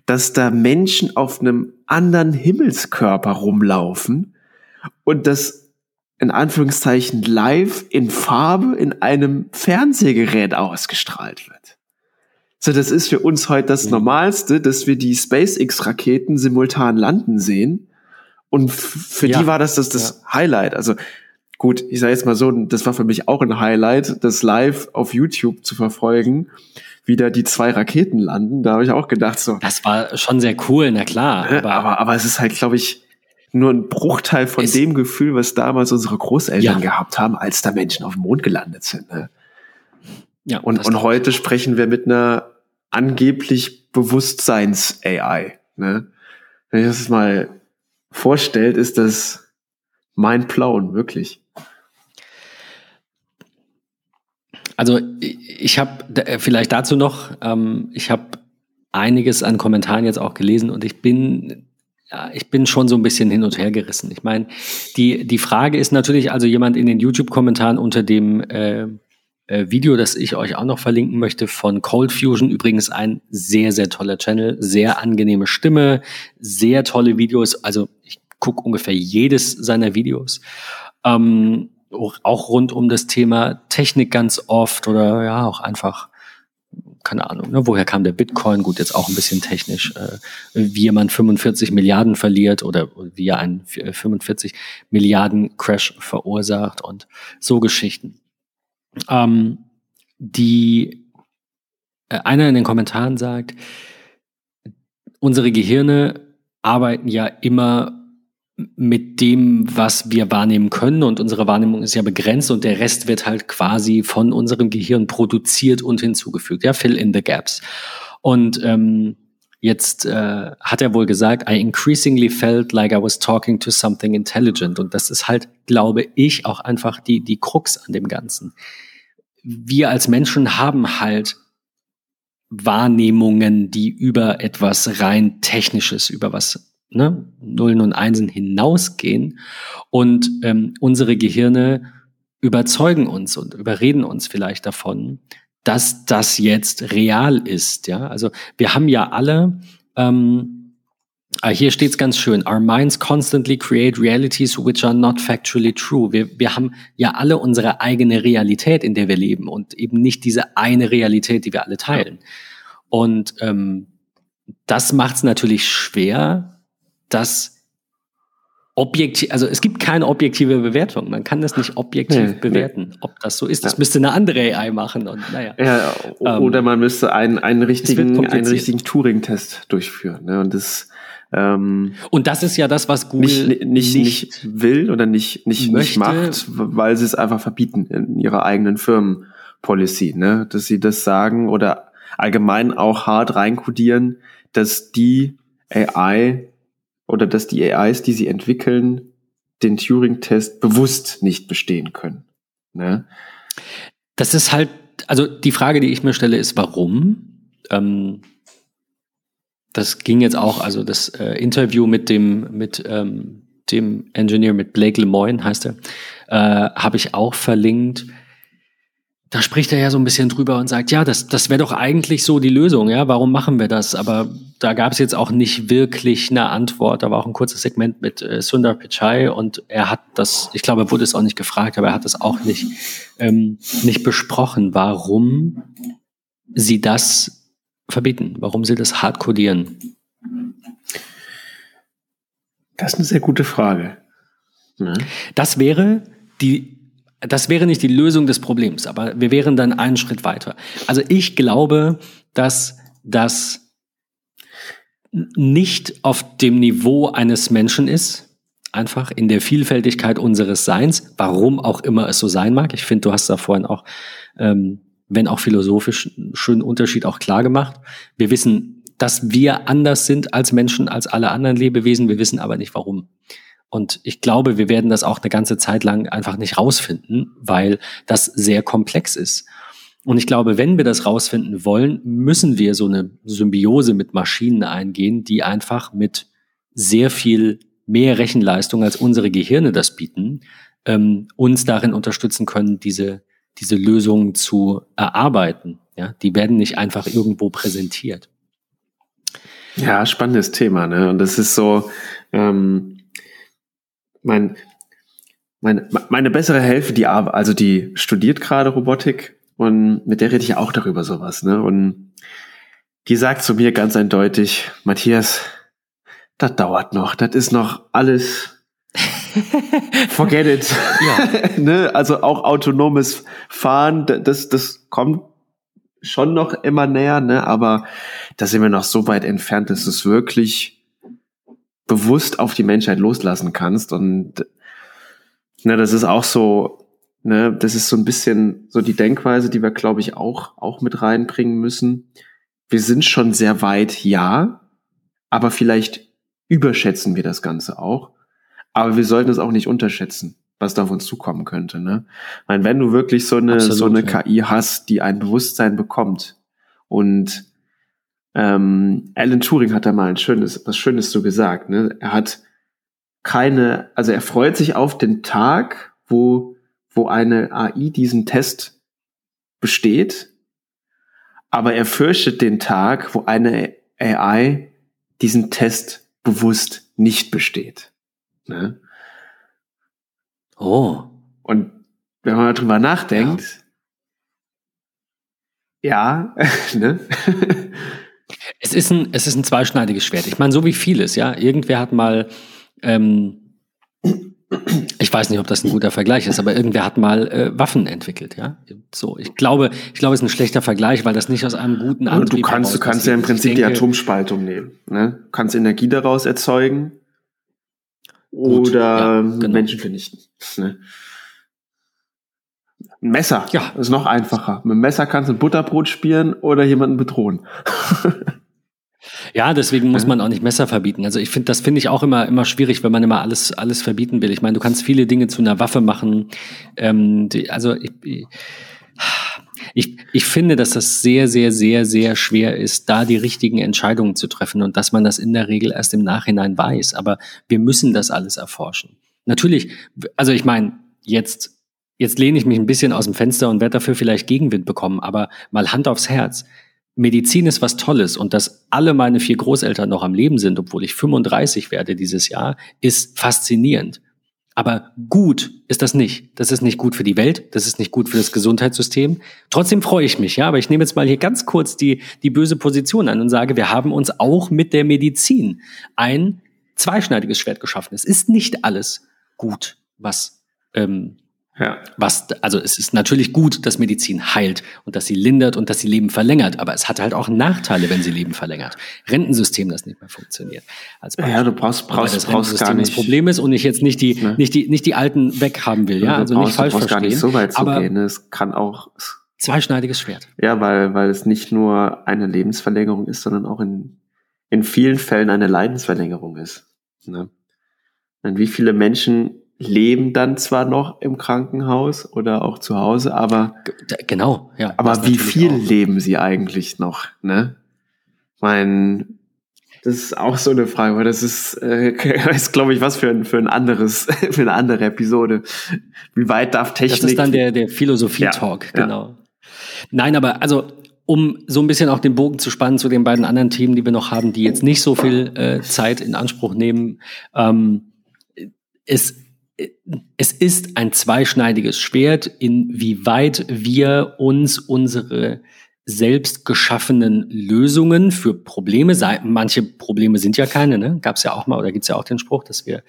dass da Menschen auf einem anderen Himmelskörper rumlaufen und das in Anführungszeichen live in Farbe in einem Fernsehgerät ausgestrahlt wird. So, das ist für uns heute das mhm. Normalste, dass wir die SpaceX-Raketen simultan landen sehen. Und für ja. die war das das, das ja. Highlight. Also gut, ich sage jetzt mal so, das war für mich auch ein Highlight, das live auf YouTube zu verfolgen, wie da die zwei Raketen landen. Da habe ich auch gedacht so. Das war schon sehr cool, na klar. Aber, aber, aber es ist halt, glaube ich, nur ein Bruchteil von dem Gefühl, was damals unsere Großeltern ja. gehabt haben, als da Menschen auf dem Mond gelandet sind. Ne? Ja, und, und heute sprechen wir mit einer angeblich Bewusstseins-AI. Ne? Wenn ich das mal vorstellt, ist das mein Plauen, wirklich. Also ich habe äh, vielleicht dazu noch, ähm, ich habe einiges an Kommentaren jetzt auch gelesen und ich bin ja, ich bin schon so ein bisschen hin und her gerissen. Ich meine, die, die Frage ist natürlich, also jemand in den YouTube-Kommentaren unter dem äh, äh, Video, das ich euch auch noch verlinken möchte, von Cold Fusion, übrigens ein sehr, sehr toller Channel, sehr angenehme Stimme, sehr tolle Videos. Also ich gucke ungefähr jedes seiner Videos. Ähm, auch rund um das Thema Technik ganz oft oder ja, auch einfach keine Ahnung, ne, woher kam der Bitcoin? Gut, jetzt auch ein bisschen technisch, äh, wie jemand 45 Milliarden verliert oder wie er einen 45 Milliarden Crash verursacht und so Geschichten. Ähm, die äh, einer in den Kommentaren sagt, unsere Gehirne arbeiten ja immer mit dem, was wir wahrnehmen können. Und unsere Wahrnehmung ist ja begrenzt und der Rest wird halt quasi von unserem Gehirn produziert und hinzugefügt. Ja, fill in the gaps. Und ähm, jetzt äh, hat er wohl gesagt, I increasingly felt like I was talking to something intelligent. Und das ist halt, glaube ich, auch einfach die, die Krux an dem Ganzen. Wir als Menschen haben halt Wahrnehmungen, die über etwas rein Technisches, über was ne, Nullen und Einsen hinausgehen und ähm, unsere Gehirne überzeugen uns und überreden uns vielleicht davon, dass das jetzt real ist. Ja, also wir haben ja alle ähm, ah, hier steht es ganz schön. Our minds constantly create realities which are not factually true. Wir, wir haben ja alle unsere eigene Realität, in der wir leben und eben nicht diese eine Realität, die wir alle teilen. Und ähm, das macht es natürlich schwer, das objektiv, also es gibt keine objektive Bewertung. Man kann das nicht objektiv nee, bewerten, nee. ob das so ist. Das ja. müsste eine andere AI machen und naja. Ja, ähm, oder man müsste einen, einen richtigen, einen richtigen Turing-Test durchführen. Ne? Und das ähm, und das ist ja das, was Google nicht, nicht, nicht will oder nicht, nicht, nicht macht, weil sie es einfach verbieten in ihrer eigenen Firmenpolicy, ne? Dass sie das sagen oder allgemein auch hart reinkodieren, dass die AI oder dass die AIs, die sie entwickeln, den Turing-Test bewusst nicht bestehen können. Ne? Das ist halt, also die Frage, die ich mir stelle, ist, warum? Ähm, das ging jetzt auch, also das äh, Interview mit dem, mit ähm, dem Engineer, mit Blake Lemoyne heißt er, äh, habe ich auch verlinkt da spricht er ja so ein bisschen drüber und sagt, ja, das, das wäre doch eigentlich so die Lösung, ja, warum machen wir das? Aber da gab es jetzt auch nicht wirklich eine Antwort. Da war auch ein kurzes Segment mit äh, Sundar Pichai und er hat das, ich glaube, er wurde es auch nicht gefragt, aber er hat es auch nicht, ähm, nicht besprochen, warum sie das verbieten, warum sie das hart codieren. Das ist eine sehr gute Frage. Ja. Das wäre die das wäre nicht die Lösung des Problems, aber wir wären dann einen Schritt weiter. Also ich glaube, dass das nicht auf dem Niveau eines Menschen ist, einfach in der Vielfältigkeit unseres Seins, warum auch immer es so sein mag. Ich finde, du hast da vorhin auch, ähm, wenn auch philosophisch, einen schönen Unterschied auch klar gemacht. Wir wissen dass wir anders sind als Menschen, als alle anderen Lebewesen. Wir wissen aber nicht warum. Und ich glaube, wir werden das auch eine ganze Zeit lang einfach nicht rausfinden, weil das sehr komplex ist. Und ich glaube, wenn wir das rausfinden wollen, müssen wir so eine Symbiose mit Maschinen eingehen, die einfach mit sehr viel mehr Rechenleistung als unsere Gehirne das bieten, ähm, uns darin unterstützen können, diese, diese Lösungen zu erarbeiten. Ja, die werden nicht einfach irgendwo präsentiert. Ja, spannendes Thema, ne? Und das ist so, ähm, mein, meine, meine bessere Hälfte, die also die studiert gerade Robotik und mit der rede ich auch darüber sowas, ne? Und die sagt zu mir ganz eindeutig, Matthias, das dauert noch, das ist noch alles *laughs* Forget it. *laughs* Ne? Also auch autonomes Fahren, das, das kommt schon noch immer näher, ne? aber da sind wir noch so weit entfernt, dass es wirklich bewusst auf die Menschheit loslassen kannst. Und ne, das ist auch so, ne, das ist so ein bisschen so die Denkweise, die wir, glaube ich, auch, auch mit reinbringen müssen. Wir sind schon sehr weit, ja, aber vielleicht überschätzen wir das Ganze auch. Aber wir sollten es auch nicht unterschätzen, was da auf uns zukommen könnte. Ne? Ich meine, wenn du wirklich so eine, Absolut, so eine ja. KI hast, die ein Bewusstsein bekommt und ähm, Alan Turing hat da mal ein schönes, was Schönes so gesagt. Ne? Er hat keine, also er freut sich auf den Tag, wo, wo eine AI diesen Test besteht, aber er fürchtet den Tag, wo eine AI diesen Test bewusst nicht besteht. Ne? Oh. Und wenn man darüber nachdenkt, ja, ja *laughs* ne? Es ist ein, es ist ein zweischneidiges Schwert. Ich meine, so wie vieles, ja. Irgendwer hat mal, ähm, ich weiß nicht, ob das ein guter Vergleich ist, aber irgendwer hat mal äh, Waffen entwickelt, ja. So, ich glaube, ich glaube, es ist ein schlechter Vergleich, weil das nicht aus einem guten Antrieb Du kannst, du kannst ja im Prinzip denke, die Atomspaltung nehmen, ne? Du kannst Energie daraus erzeugen Gut, oder ja, genau. Menschen vernichten. Ne? Ein Messer ja. ist noch einfacher. Mit dem Messer kannst du ein Butterbrot spielen oder jemanden bedrohen. *laughs* Ja, deswegen muss man auch nicht Messer verbieten. Also ich finde, das finde ich auch immer immer schwierig, wenn man immer alles alles verbieten will. Ich meine, du kannst viele Dinge zu einer Waffe machen. Ähm, die, also ich, ich, ich finde, dass das sehr, sehr, sehr, sehr schwer ist, da die richtigen Entscheidungen zu treffen und dass man das in der Regel erst im Nachhinein weiß. Aber wir müssen das alles erforschen. Natürlich, also ich meine, jetzt, jetzt lehne ich mich ein bisschen aus dem Fenster und werde dafür vielleicht Gegenwind bekommen, aber mal Hand aufs Herz. Medizin ist was Tolles und dass alle meine vier Großeltern noch am Leben sind, obwohl ich 35 werde dieses Jahr, ist faszinierend. Aber gut ist das nicht. Das ist nicht gut für die Welt, das ist nicht gut für das Gesundheitssystem. Trotzdem freue ich mich, ja, aber ich nehme jetzt mal hier ganz kurz die, die böse Position an und sage, wir haben uns auch mit der Medizin ein zweischneidiges Schwert geschaffen. Es ist nicht alles gut, was ähm, ja. Was, also es ist natürlich gut, dass Medizin heilt und dass sie lindert und dass sie Leben verlängert, aber es hat halt auch Nachteile, wenn sie Leben verlängert. Rentensystem, das nicht mehr funktioniert. Als ja, du brauchst, brauchst, das brauchst gar nicht. Das Problem ist und ich jetzt nicht die, ne? nicht die, nicht die Alten weghaben will, ja, ja also brauchst, nicht falsch du brauchst verstehen. gar nicht so weit zu gehen. Es kann auch, zweischneidiges Schwert. Ja, weil, weil es nicht nur eine Lebensverlängerung ist, sondern auch in, in vielen Fällen eine Leidensverlängerung ist. Ne? Und wie viele Menschen leben dann zwar noch im Krankenhaus oder auch zu Hause, aber genau, ja. Aber wie viel auch. leben sie eigentlich noch? Ne? Mein, das ist auch so eine Frage, weil das ist, äh, *laughs* ist glaube ich, was für ein für ein anderes *laughs* für eine andere Episode. Wie weit darf Technik? Das ist dann der der Philosophie-Talk, ja, genau. Ja. Nein, aber also um so ein bisschen auch den Bogen zu spannen zu den beiden anderen Themen, die wir noch haben, die jetzt nicht so viel äh, Zeit in Anspruch nehmen. Ähm, es es ist ein zweischneidiges Schwert, inwieweit wir uns unsere selbst geschaffenen Lösungen für Probleme, manche Probleme sind ja keine, ne? gab es ja auch mal, oder gibt es ja auch den Spruch, dass wir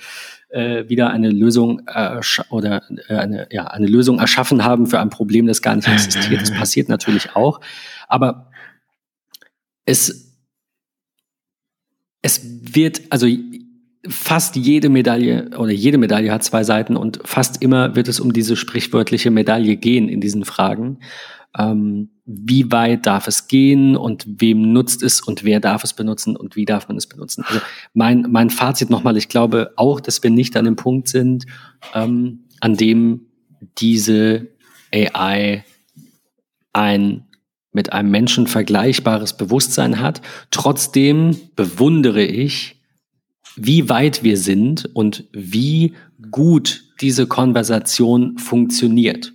äh, wieder eine Lösung äh, oder äh, eine, ja, eine Lösung erschaffen haben für ein Problem, das gar nicht existiert. Das passiert natürlich auch. Aber es, es wird, also fast jede Medaille oder jede Medaille hat zwei Seiten und fast immer wird es um diese sprichwörtliche Medaille gehen in diesen Fragen. ähm, wie weit darf es gehen und wem nutzt es und wer darf es benutzen und wie darf man es benutzen. Also mein, mein Fazit nochmal, ich glaube auch, dass wir nicht an dem Punkt sind, ähm, an dem diese AI ein mit einem Menschen vergleichbares Bewusstsein hat. Trotzdem bewundere ich, wie weit wir sind und wie gut diese Konversation funktioniert.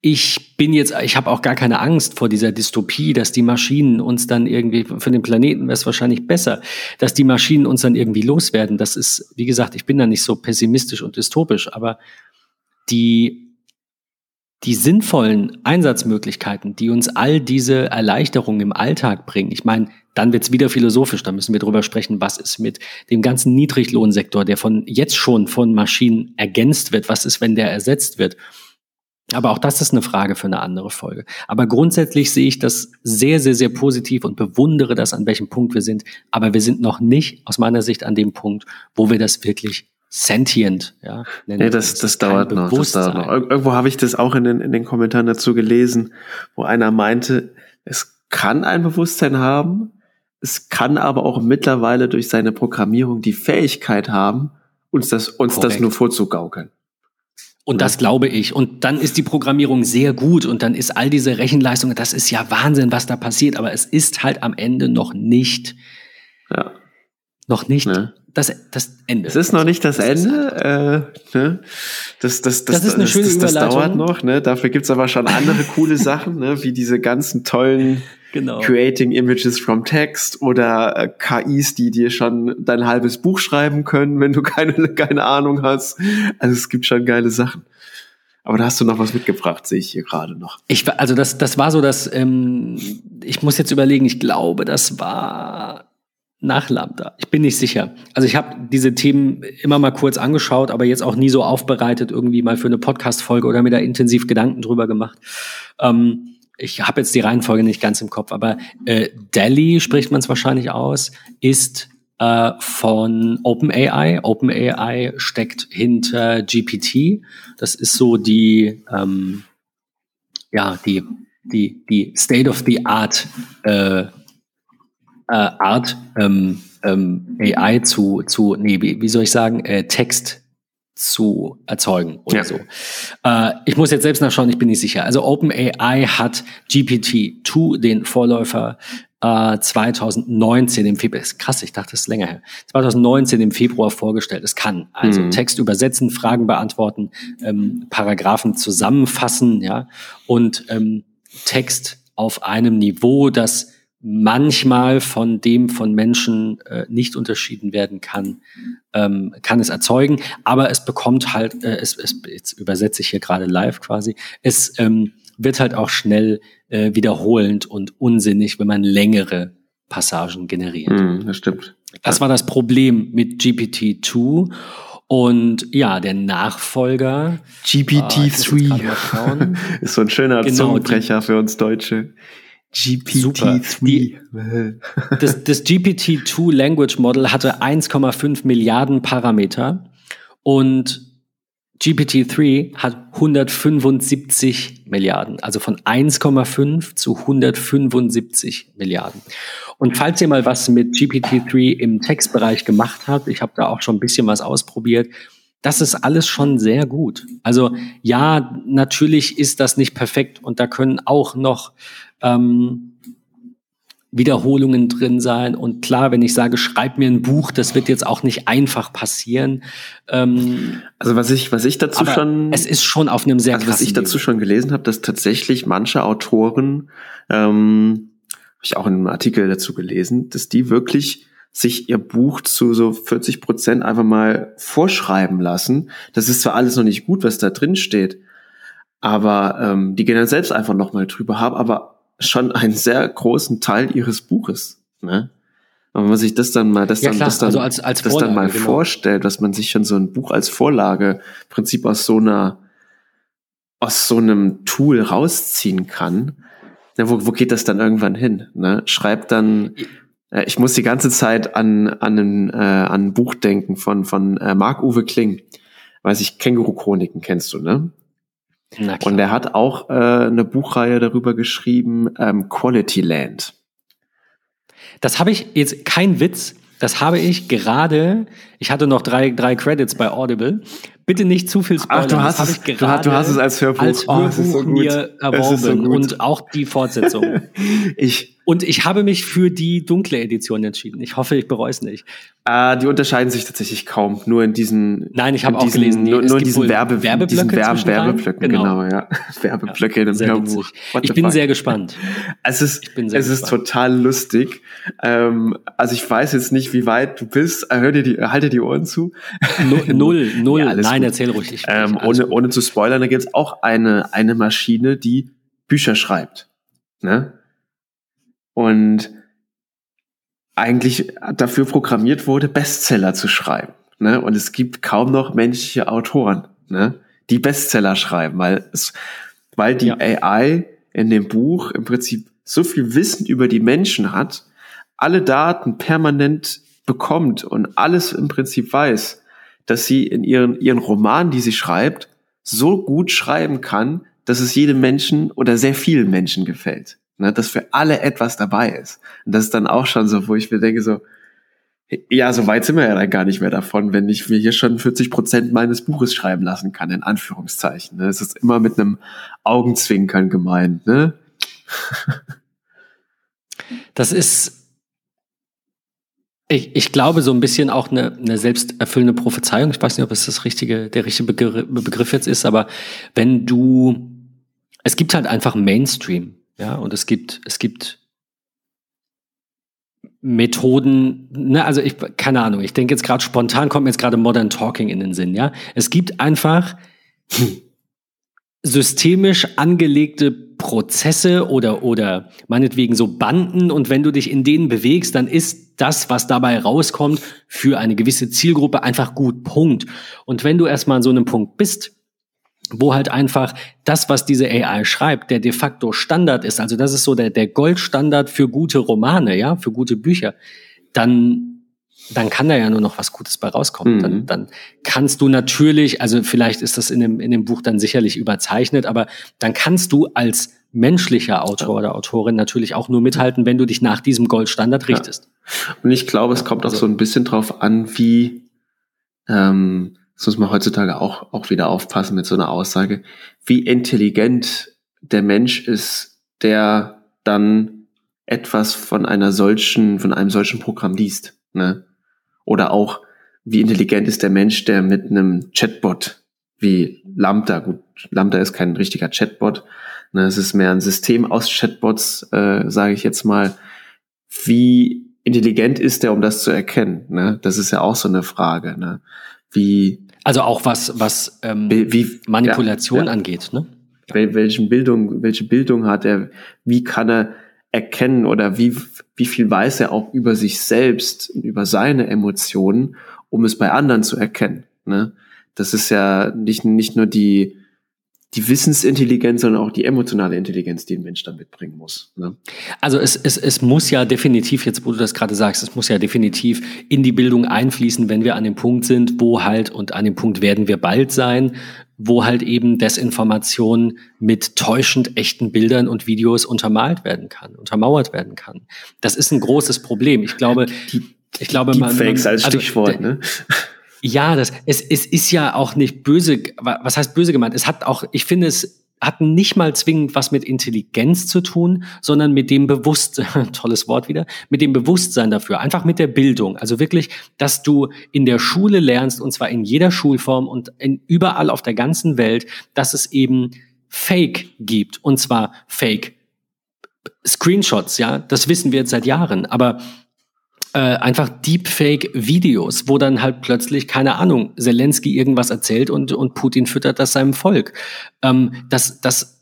Ich bin jetzt, ich habe auch gar keine Angst vor dieser Dystopie, dass die Maschinen uns dann irgendwie, für den Planeten wäre es wahrscheinlich besser, dass die Maschinen uns dann irgendwie loswerden. Das ist, wie gesagt, ich bin da nicht so pessimistisch und dystopisch, aber die die sinnvollen Einsatzmöglichkeiten, die uns all diese Erleichterungen im Alltag bringen. Ich meine, dann wird's wieder philosophisch, da müssen wir drüber sprechen, was ist mit dem ganzen Niedriglohnsektor, der von jetzt schon von Maschinen ergänzt wird, was ist, wenn der ersetzt wird. Aber auch das ist eine Frage für eine andere Folge. Aber grundsätzlich sehe ich das sehr, sehr, sehr positiv und bewundere das, an welchem Punkt wir sind. Aber wir sind noch nicht aus meiner Sicht an dem Punkt, wo wir das wirklich sentient, ja. Nee, das, das dauert noch. Das dauert noch. Irgendwo habe ich das auch in den, in den Kommentaren dazu gelesen, wo einer meinte, es kann ein Bewusstsein haben, es kann aber auch mittlerweile durch seine Programmierung die Fähigkeit haben, uns das, uns das nur vorzugaukeln. Und das glaube ich. Und dann ist die Programmierung sehr gut und dann ist all diese Rechenleistung, das ist ja Wahnsinn, was da passiert, aber es ist halt am Ende noch nicht. Noch nicht ne? das, das Ende. Es ist noch nicht das, das Ende. Äh, ne? das, das, das, das ist eine schöne das, das, das dauert noch. Ne? Dafür gibt's aber schon andere *laughs* coole Sachen, ne? wie diese ganzen tollen genau. Creating Images from Text oder äh, KIs, die dir schon dein halbes Buch schreiben können, wenn du keine, *laughs* keine Ahnung hast. Also es gibt schon geile Sachen. Aber da hast du noch was mitgebracht, sehe ich hier gerade noch. Ich, also das, das war so, dass ähm, ich muss jetzt überlegen. Ich glaube, das war nach Lambda. Ich bin nicht sicher. Also ich habe diese Themen immer mal kurz angeschaut, aber jetzt auch nie so aufbereitet, irgendwie mal für eine Podcast-Folge oder mir da intensiv Gedanken drüber gemacht. Ähm, ich habe jetzt die Reihenfolge nicht ganz im Kopf, aber äh, Delhi spricht man es wahrscheinlich aus, ist äh, von OpenAI. OpenAI steckt hinter GPT. Das ist so die, ähm, ja, die, die, die State of the Art äh, äh, Art ähm, ähm, AI zu, zu, nee, wie, wie soll ich sagen, äh, Text zu erzeugen oder ja. so. Äh, ich muss jetzt selbst nachschauen, ich bin nicht sicher. Also OpenAI hat GPT-2, den Vorläufer, äh, 2019 im Februar, ist krass, ich dachte, das ist länger her, 2019 im Februar vorgestellt. Es kann also mhm. Text übersetzen, Fragen beantworten, ähm, Paragraphen zusammenfassen, ja, und ähm, Text auf einem Niveau, das manchmal von dem von Menschen äh, nicht unterschieden werden kann, ähm, kann es erzeugen. Aber es bekommt halt, äh, es, es, jetzt übersetze ich hier gerade live quasi, es ähm, wird halt auch schnell äh, wiederholend und unsinnig, wenn man längere Passagen generiert. Mm, das stimmt. Das war das Problem mit GPT-2. Und ja, der Nachfolger GPT-3 äh, *laughs* ist so ein schöner genau, Zungenbrecher für uns Deutsche. GPT-3. *laughs* Das, das GPT-2 Language Model hatte 1,5 Milliarden Parameter und GPT-3 hat 175 Milliarden, also von 1,5 zu 175 Milliarden. Und falls ihr mal was mit GPT-3 im Textbereich gemacht habt, ich habe da auch schon ein bisschen was ausprobiert, das ist alles schon sehr gut. Also ja, natürlich ist das nicht perfekt und da können auch noch ähm, Wiederholungen drin sein. Und klar, wenn ich sage, schreib mir ein Buch, das wird jetzt auch nicht einfach passieren. Ähm, also was ich, was ich dazu schon, es ist schon auf einem sehr also was ich dazu schon gelesen habe, dass tatsächlich manche Autoren, ähm, habe ich auch in einem Artikel dazu gelesen, dass die wirklich sich ihr Buch zu so 40 Prozent einfach mal vorschreiben lassen. Das ist zwar alles noch nicht gut, was da drin steht, aber ähm, die gehen dann selbst einfach noch mal drüber haben, aber schon einen sehr großen Teil ihres Buches. Ne? wenn man sich das dann mal, das ja, dann, das dann, also als, als das dann mal genau. vorstellt, dass man sich schon so ein Buch als Vorlage Prinzip aus so einer, aus so einem Tool rausziehen kann, ja, wo, wo geht das dann irgendwann hin? Ne? Schreibt dann, ich muss die ganze Zeit an, an, ein, äh, an ein Buch denken von, von äh, Marc-Uwe Kling. Weiß ich, Känguru-Chroniken kennst du, ne? Und er hat auch äh, eine Buchreihe darüber geschrieben, ähm, Quality Land. Das habe ich jetzt kein Witz. Das habe ich gerade. Ich hatte noch drei, drei Credits bei Audible. Bitte nicht zu viel spoilern. Ach, du hast, es, du, du, hast es als Hörbuch, als Hörbuch oh, so mir erworben so und auch die Fortsetzung. *laughs* ich, und ich habe mich für die dunkle Edition entschieden. Ich hoffe, ich bereue es nicht. Äh, die unterscheiden sich tatsächlich kaum. Nur in diesen. Nein, ich habe auch gelesen. Nee, nur, nur in diesen Werbe, Werbeblöcke. Diesen Werbe, Werbeblöcken, genau. genau, ja. *laughs* Werbeblöcke ja, in einem Hörbuch. *laughs* Ich bin sehr gespannt. Es ist, es gespannt. ist total lustig. Ähm, also ich weiß jetzt nicht, wie weit du bist. Hör dir die, halte die Ohren zu. Null, null. Ja, Nein, gut. erzähl ruhig. Ich, ähm, ohne, ohne zu spoilern, da gibt es auch eine, eine Maschine, die Bücher schreibt. Ne? Und eigentlich dafür programmiert wurde, Bestseller zu schreiben. Ne? Und es gibt kaum noch menschliche Autoren, ne? die Bestseller schreiben, weil es, weil die ja. AI in dem Buch im Prinzip so viel Wissen über die Menschen hat, alle Daten permanent bekommt und alles im Prinzip weiß, dass sie in ihren, ihren Roman, die sie schreibt, so gut schreiben kann, dass es jedem Menschen oder sehr vielen Menschen gefällt ne, dass für alle etwas dabei ist. Und das ist dann auch schon so, wo ich mir denke so, ja, so weit sind wir ja dann gar nicht mehr davon, wenn ich mir hier schon 40 Prozent meines Buches schreiben lassen kann, in Anführungszeichen. Ne? Es ist immer mit einem Augenzwinkern gemeint. Ne? Das ist, ich, ich glaube, so ein bisschen auch eine, eine selbsterfüllende Prophezeiung. Ich weiß nicht, ob es das richtige, der richtige Begriff, Begriff jetzt ist, aber wenn du, es gibt halt einfach Mainstream. Ja, und es gibt, es gibt Methoden, ne, also ich, keine Ahnung, ich denke jetzt gerade spontan kommt mir jetzt gerade Modern Talking in den Sinn, ja. Es gibt einfach systemisch angelegte Prozesse oder, oder meinetwegen so Banden und wenn du dich in denen bewegst, dann ist das, was dabei rauskommt, für eine gewisse Zielgruppe einfach gut. Punkt. Und wenn du erstmal an so einem Punkt bist, wo halt einfach das, was diese AI schreibt, der de facto Standard ist, also das ist so der, der Goldstandard für gute Romane, ja, für gute Bücher, dann dann kann da ja nur noch was Gutes bei rauskommen. Mhm. Dann, dann kannst du natürlich, also vielleicht ist das in dem, in dem Buch dann sicherlich überzeichnet, aber dann kannst du als menschlicher Autor oder Autorin natürlich auch nur mithalten, wenn du dich nach diesem Goldstandard richtest. Ja. Und ich glaube, es kommt auch also, so ein bisschen drauf an, wie ähm, das muss man heutzutage auch, auch wieder aufpassen mit so einer Aussage, wie intelligent der Mensch ist, der dann etwas von einer solchen, von einem solchen Programm liest, ne? Oder auch, wie intelligent ist der Mensch, der mit einem Chatbot wie Lambda, gut, Lambda ist kein richtiger Chatbot, ne, es ist mehr ein System aus Chatbots, äh, sage ich jetzt mal. Wie intelligent ist der, um das zu erkennen? Ne? Das ist ja auch so eine Frage. Ne? Wie also auch was, was ähm, wie, Manipulation ja, ja. angeht, ne? Welchen Bildung, welche Bildung hat er? Wie kann er erkennen oder wie, wie viel weiß er auch über sich selbst und über seine Emotionen, um es bei anderen zu erkennen? Ne? Das ist ja nicht, nicht nur die, die Wissensintelligenz, sondern auch die emotionale Intelligenz, die ein Mensch da mitbringen muss. Ne? Also es, es, es muss ja definitiv, jetzt wo du das gerade sagst, es muss ja definitiv in die Bildung einfließen, wenn wir an dem Punkt sind, wo halt, und an dem Punkt werden wir bald sein, wo halt eben Desinformation mit täuschend echten Bildern und Videos untermalt werden kann, untermauert werden kann. Das ist ein großes Problem. Ich glaube, die, ich glaube, man, man, als also Stichwort, also, ne? Ja, das, es, es ist ja auch nicht böse, was heißt böse gemeint? Es hat auch, ich finde, es hat nicht mal zwingend was mit Intelligenz zu tun, sondern mit dem Bewusstsein, *laughs* tolles Wort wieder, mit dem Bewusstsein dafür, einfach mit der Bildung. Also wirklich, dass du in der Schule lernst, und zwar in jeder Schulform und in, überall auf der ganzen Welt, dass es eben Fake gibt. Und zwar Fake Screenshots, ja, das wissen wir jetzt seit Jahren, aber äh, einfach Deepfake-Videos, wo dann halt plötzlich, keine Ahnung, Zelensky irgendwas erzählt und, und Putin füttert das seinem Volk. Ähm, das, das,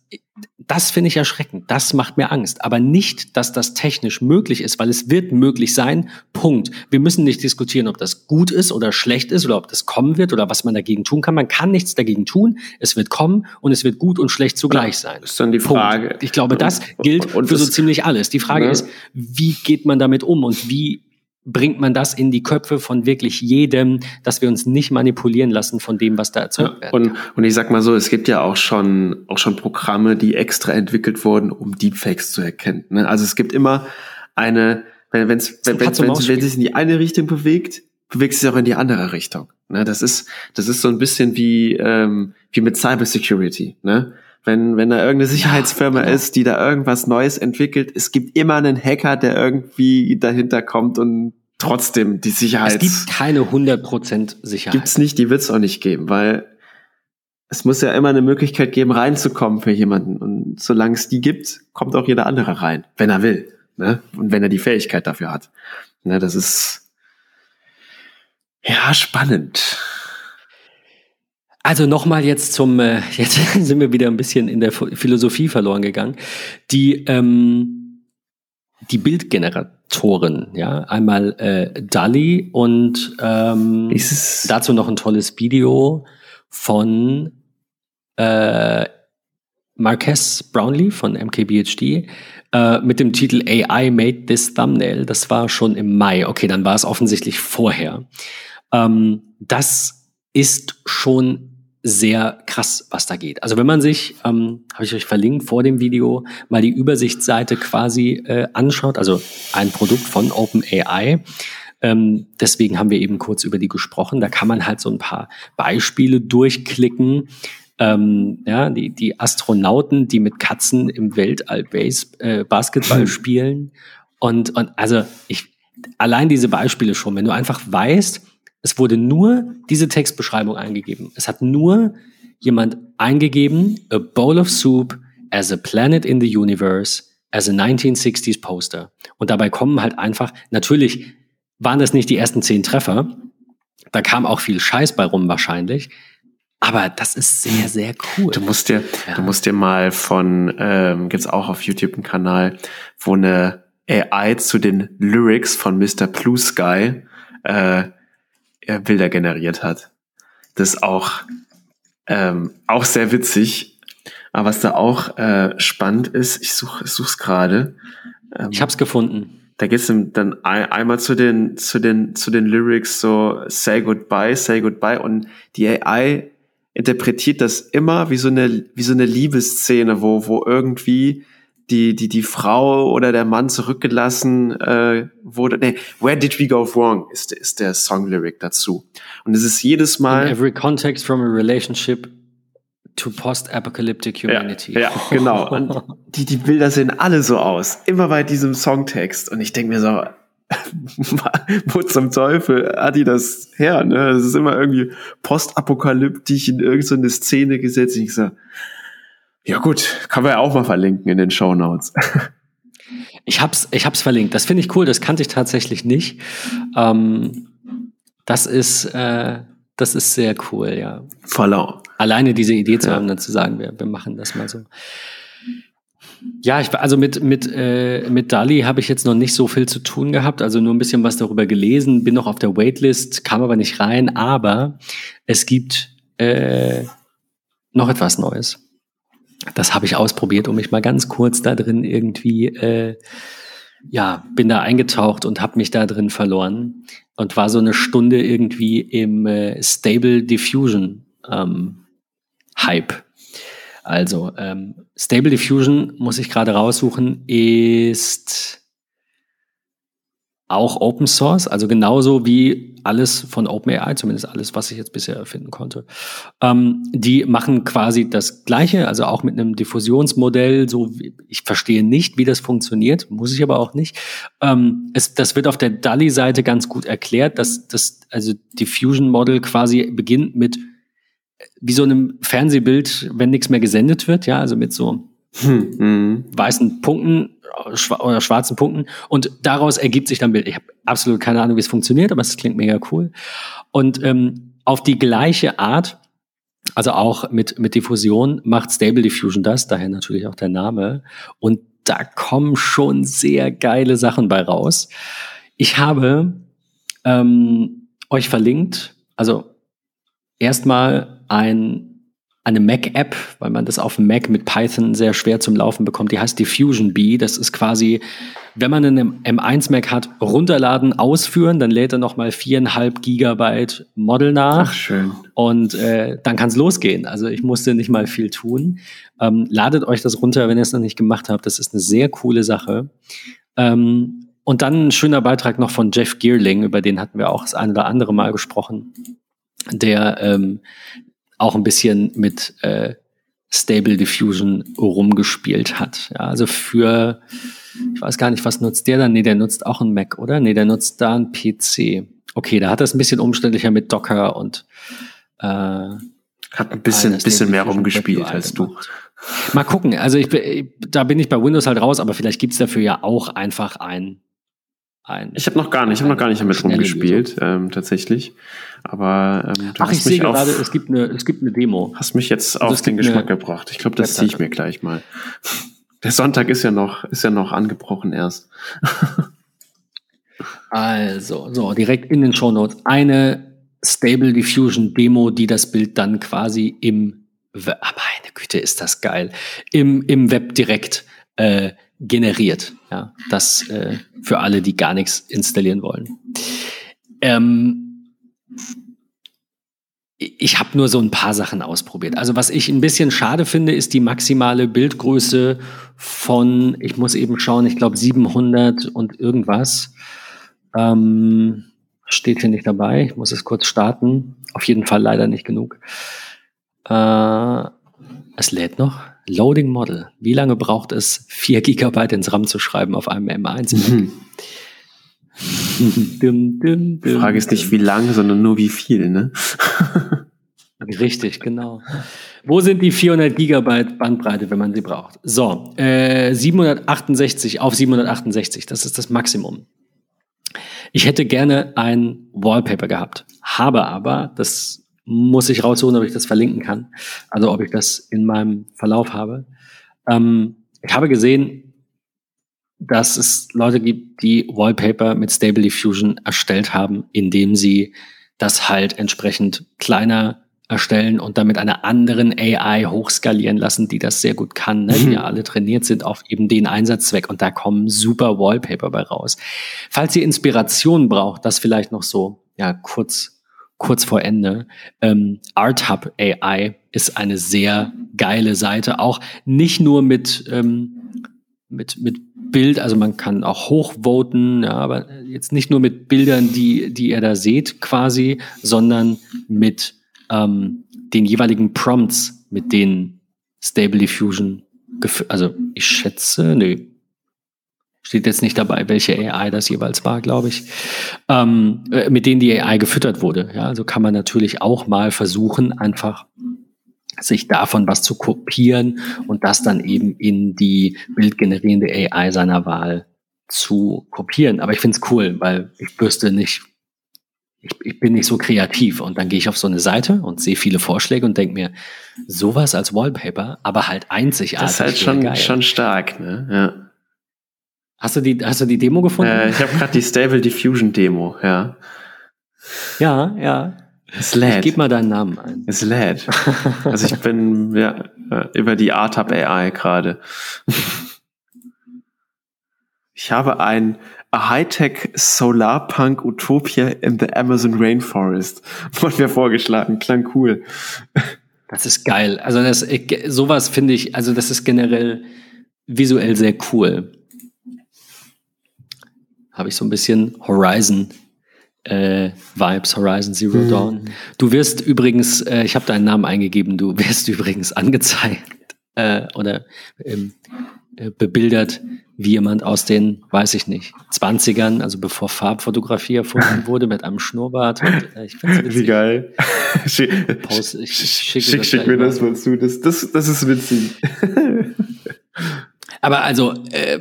das finde ich erschreckend. Das macht mir Angst. Aber nicht, dass das technisch möglich ist, weil es wird möglich sein. Punkt. Wir müssen nicht diskutieren, ob das gut ist oder schlecht ist oder ob das kommen wird oder was man dagegen tun kann. Man kann nichts dagegen tun. Es wird kommen und es wird gut und schlecht zugleich sein. Das ist dann die Frage. Punkt. Ich glaube, das gilt und, und für so ziemlich alles. Die Frage ne? ist, wie geht man damit um und wie bringt man das in die Köpfe von wirklich jedem, dass wir uns nicht manipulieren lassen von dem, was da erzeugt wird. Und, und ich sag mal so, es gibt ja auch schon, auch schon Programme, die extra entwickelt wurden, um Deepfakes zu erkennen. Ne? Also es gibt immer eine, wenn es wenn, wenn, wenn, wenn sich in die eine Richtung bewegt, bewegt sich auch in die andere Richtung. Ne? Das ist das ist so ein bisschen wie ähm, wie mit Cybersecurity. Ne? Wenn wenn da irgendeine Sicherheitsfirma ja, genau. ist, die da irgendwas Neues entwickelt, es gibt immer einen Hacker, der irgendwie dahinter kommt und trotzdem die Sicherheit. Es gibt keine 100% Sicherheit. Gibt's nicht, die wird's auch nicht geben, weil es muss ja immer eine Möglichkeit geben, reinzukommen für jemanden. Und solange es die gibt, kommt auch jeder andere rein, wenn er will. Ne? Und wenn er die Fähigkeit dafür hat. Ne, das ist ja spannend. Also nochmal jetzt zum, äh, *laughs* jetzt sind wir wieder ein bisschen in der Philosophie verloren gegangen. Die, ähm, die Bildgeneratoren, ja, einmal äh, DALI und ähm, dazu noch ein tolles Video von äh, Marques Brownlee von MKBHD äh, mit dem Titel AI Made This Thumbnail. Das war schon im Mai. Okay, dann war es offensichtlich vorher. Ähm, das ist schon sehr krass, was da geht. Also wenn man sich, ähm, habe ich euch verlinkt vor dem Video, mal die Übersichtsseite quasi äh, anschaut, also ein Produkt von OpenAI, ähm, deswegen haben wir eben kurz über die gesprochen. Da kann man halt so ein paar Beispiele durchklicken, ähm, ja, die, die Astronauten, die mit Katzen im Weltall Base, äh, Basketball *laughs* spielen. Und, und also ich, allein diese Beispiele schon, wenn du einfach weißt, es wurde nur diese Textbeschreibung eingegeben. Es hat nur jemand eingegeben, a bowl of soup as a planet in the universe, as a 1960s poster. Und dabei kommen halt einfach, natürlich waren das nicht die ersten zehn Treffer, da kam auch viel Scheiß bei rum wahrscheinlich, aber das ist sehr, sehr cool. Du musst dir, ja. du musst dir mal von, ähm, gibt's auch auf YouTube einen Kanal, wo eine AI zu den Lyrics von Mr. Blue Sky äh, Bilder generiert hat. Das ist auch, ähm, auch sehr witzig. Aber was da auch äh, spannend ist, ich suche ich such's gerade. Ähm, ich hab's gefunden. Da geht's dann einmal zu den, zu den, zu den Lyrics so Say Goodbye, Say Goodbye und die AI interpretiert das immer wie so eine, wie so eine Liebesszene, wo, wo irgendwie die, die, die Frau oder der Mann zurückgelassen äh, wurde. Nee, Where Did We Go Wrong ist, ist der Song-Lyric dazu. Und es ist jedes Mal. In every context from a relationship to post-apocalyptic humanity. Ja, ja genau. Und *laughs* die, die Bilder sehen alle so aus. Immer bei diesem Songtext. Und ich denke mir so, *laughs* wo zum Teufel hat die das her? Ne? Es ist immer irgendwie postapokalyptisch in irgendeine Szene gesetzt. Ich so, ja gut, kann man ja auch mal verlinken in den Show Notes. *laughs* Ich hab's, ich hab's verlinkt. Das finde ich cool. Das kannte ich tatsächlich nicht. Ähm, das ist, äh, das ist sehr cool, ja. Voller. Alleine diese Idee zu ja. haben, dann zu sagen, wir, wir machen das mal so. Ja, ich, also mit, mit, äh, mit Dali habe ich jetzt noch nicht so viel zu tun gehabt, also nur ein bisschen was darüber gelesen, bin noch auf der Waitlist, kam aber nicht rein, aber es gibt äh, noch etwas Neues. Das habe ich ausprobiert, um mich mal ganz kurz da drin irgendwie, äh, ja, bin da eingetaucht und habe mich da drin verloren und war so eine Stunde irgendwie im äh, Stable Diffusion ähm, Hype. Also ähm, Stable Diffusion muss ich gerade raussuchen, ist auch Open Source, also genauso wie alles von OpenAI, zumindest alles, was ich jetzt bisher erfinden konnte. Ähm, die machen quasi das Gleiche, also auch mit einem Diffusionsmodell. So, ich verstehe nicht, wie das funktioniert, muss ich aber auch nicht. Ähm, es, das wird auf der DALI-Seite ganz gut erklärt, dass das also Diffusion Model quasi beginnt mit wie so einem Fernsehbild, wenn nichts mehr gesendet wird, ja, also mit so hm, hm. weißen Punkten oder schwarzen Punkten und daraus ergibt sich dann Bild. Ich habe absolut keine Ahnung, wie es funktioniert, aber es klingt mega cool. Und ähm, auf die gleiche Art, also auch mit, mit Diffusion, macht Stable Diffusion das, daher natürlich auch der Name. Und da kommen schon sehr geile Sachen bei raus. Ich habe ähm, euch verlinkt, also erstmal ein eine Mac-App, weil man das auf dem Mac mit Python sehr schwer zum Laufen bekommt. Die heißt Diffusion B. Das ist quasi, wenn man einen M1 Mac hat, runterladen, ausführen, dann lädt er nochmal viereinhalb Gigabyte Model nach. Ach, schön. Und äh, dann kann es losgehen. Also ich musste nicht mal viel tun. Ähm, ladet euch das runter, wenn ihr es noch nicht gemacht habt. Das ist eine sehr coole Sache. Ähm, und dann ein schöner Beitrag noch von Jeff Geerling, über den hatten wir auch das ein oder andere Mal gesprochen, der ähm, auch ein bisschen mit äh, Stable Diffusion rumgespielt hat. Ja, also für, ich weiß gar nicht, was nutzt der dann? Nee, der nutzt auch einen Mac, oder? Nee, der nutzt da einen PC. Okay, da hat das ein bisschen umständlicher mit Docker und äh, hat ein bisschen, bisschen mehr rumgespielt als du. Mal gucken. Also ich, da bin ich bei Windows halt raus, aber vielleicht gibt's dafür ja auch einfach ein ein. Ich habe noch gar nicht, ich habe noch gar nicht damit rumgespielt, ähm, tatsächlich. Aber ähm, du Ach, ich sehe gerade, es gibt eine, es gibt eine Demo. Hast mich jetzt also auf den Geschmack gebracht. Ich glaube, das ziehe ich mir gleich mal. Der Sonntag ist ja noch, ist ja noch angebrochen erst. *laughs* also, so direkt in den Show Notes eine Stable Diffusion Demo, die das Bild dann quasi im, ah, meine Güte, ist das geil, im im Web direkt äh, generiert. Ja, das äh, für alle, die gar nichts installieren wollen. Ähm, ich habe nur so ein paar Sachen ausprobiert. Also was ich ein bisschen schade finde, ist die maximale Bildgröße von, ich muss eben schauen, ich glaube 700 und irgendwas. Ähm, steht hier nicht dabei. Ich muss es kurz starten. Auf jeden Fall leider nicht genug. Äh, es lädt noch. Loading Model. Wie lange braucht es, 4 Gigabyte ins RAM zu schreiben auf einem M1? Mhm. Dum, dum, dum, Frage ist nicht wie lang, sondern nur wie viel, ne? Richtig, genau. Wo sind die 400 Gigabyte Bandbreite, wenn man sie braucht? So, äh, 768 auf 768, das ist das Maximum. Ich hätte gerne ein Wallpaper gehabt, habe aber, das muss ich raussuchen, ob ich das verlinken kann. Also ob ich das in meinem Verlauf habe. Ähm, ich habe gesehen, dass es Leute gibt, die Wallpaper mit Stable Diffusion erstellt haben, indem sie das halt entsprechend kleiner erstellen und damit einer anderen AI hochskalieren lassen, die das sehr gut kann, ne? die mhm. ja alle trainiert sind auf eben den Einsatzzweck und da kommen super Wallpaper bei raus. Falls ihr Inspiration braucht, das vielleicht noch so, ja, kurz kurz vor Ende. Ähm, ArtHub AI ist eine sehr geile Seite, auch nicht nur mit, ähm, mit, mit Bild, also man kann auch hochvoten, ja, aber jetzt nicht nur mit Bildern, die, die ihr da seht quasi, sondern mit ähm, den jeweiligen Prompts, mit denen Stable Diffusion, also ich schätze, nee, steht jetzt nicht dabei, welche AI das jeweils war, glaube ich, ähm, äh, mit denen die AI gefüttert wurde. Ja, also kann man natürlich auch mal versuchen, einfach sich davon was zu kopieren und das dann eben in die bildgenerierende AI seiner Wahl zu kopieren. Aber ich finde es cool, weil ich wüsste nicht, ich, ich bin nicht so kreativ und dann gehe ich auf so eine Seite und sehe viele Vorschläge und denke mir, sowas als Wallpaper, aber halt einzigartig. Das ist halt schon, schon stark, ne? Ja. Hast du die, hast du die Demo gefunden? Äh, ich habe gerade die Stable Diffusion Demo, ja. Ja, ja. Es lädt. Ich gib mal deinen Namen ein. Es lädt. Also ich bin ja, äh, über die ARTAP AI gerade. Ich habe ein Hightech Solarpunk Utopia in the Amazon Rainforest. Wurde mir vorgeschlagen. Klang cool. Das ist geil. Also das, sowas finde ich, also das ist generell visuell sehr cool habe ich so ein bisschen Horizon äh, Vibes, Horizon Zero mhm. Dawn. Du wirst übrigens, äh, ich habe deinen Namen eingegeben, du wirst *laughs* übrigens angezeigt äh, oder ähm, äh, bebildert wie jemand aus den, weiß ich nicht, 20ern, also bevor Farbfotografie erfunden *laughs* wurde, mit einem Schnurrbart. Und, äh, ich find's Wie geil. *laughs* Post, ich, schicke schick, schick mir das mal zu. Das, das, das ist witzig. Aber also, äh,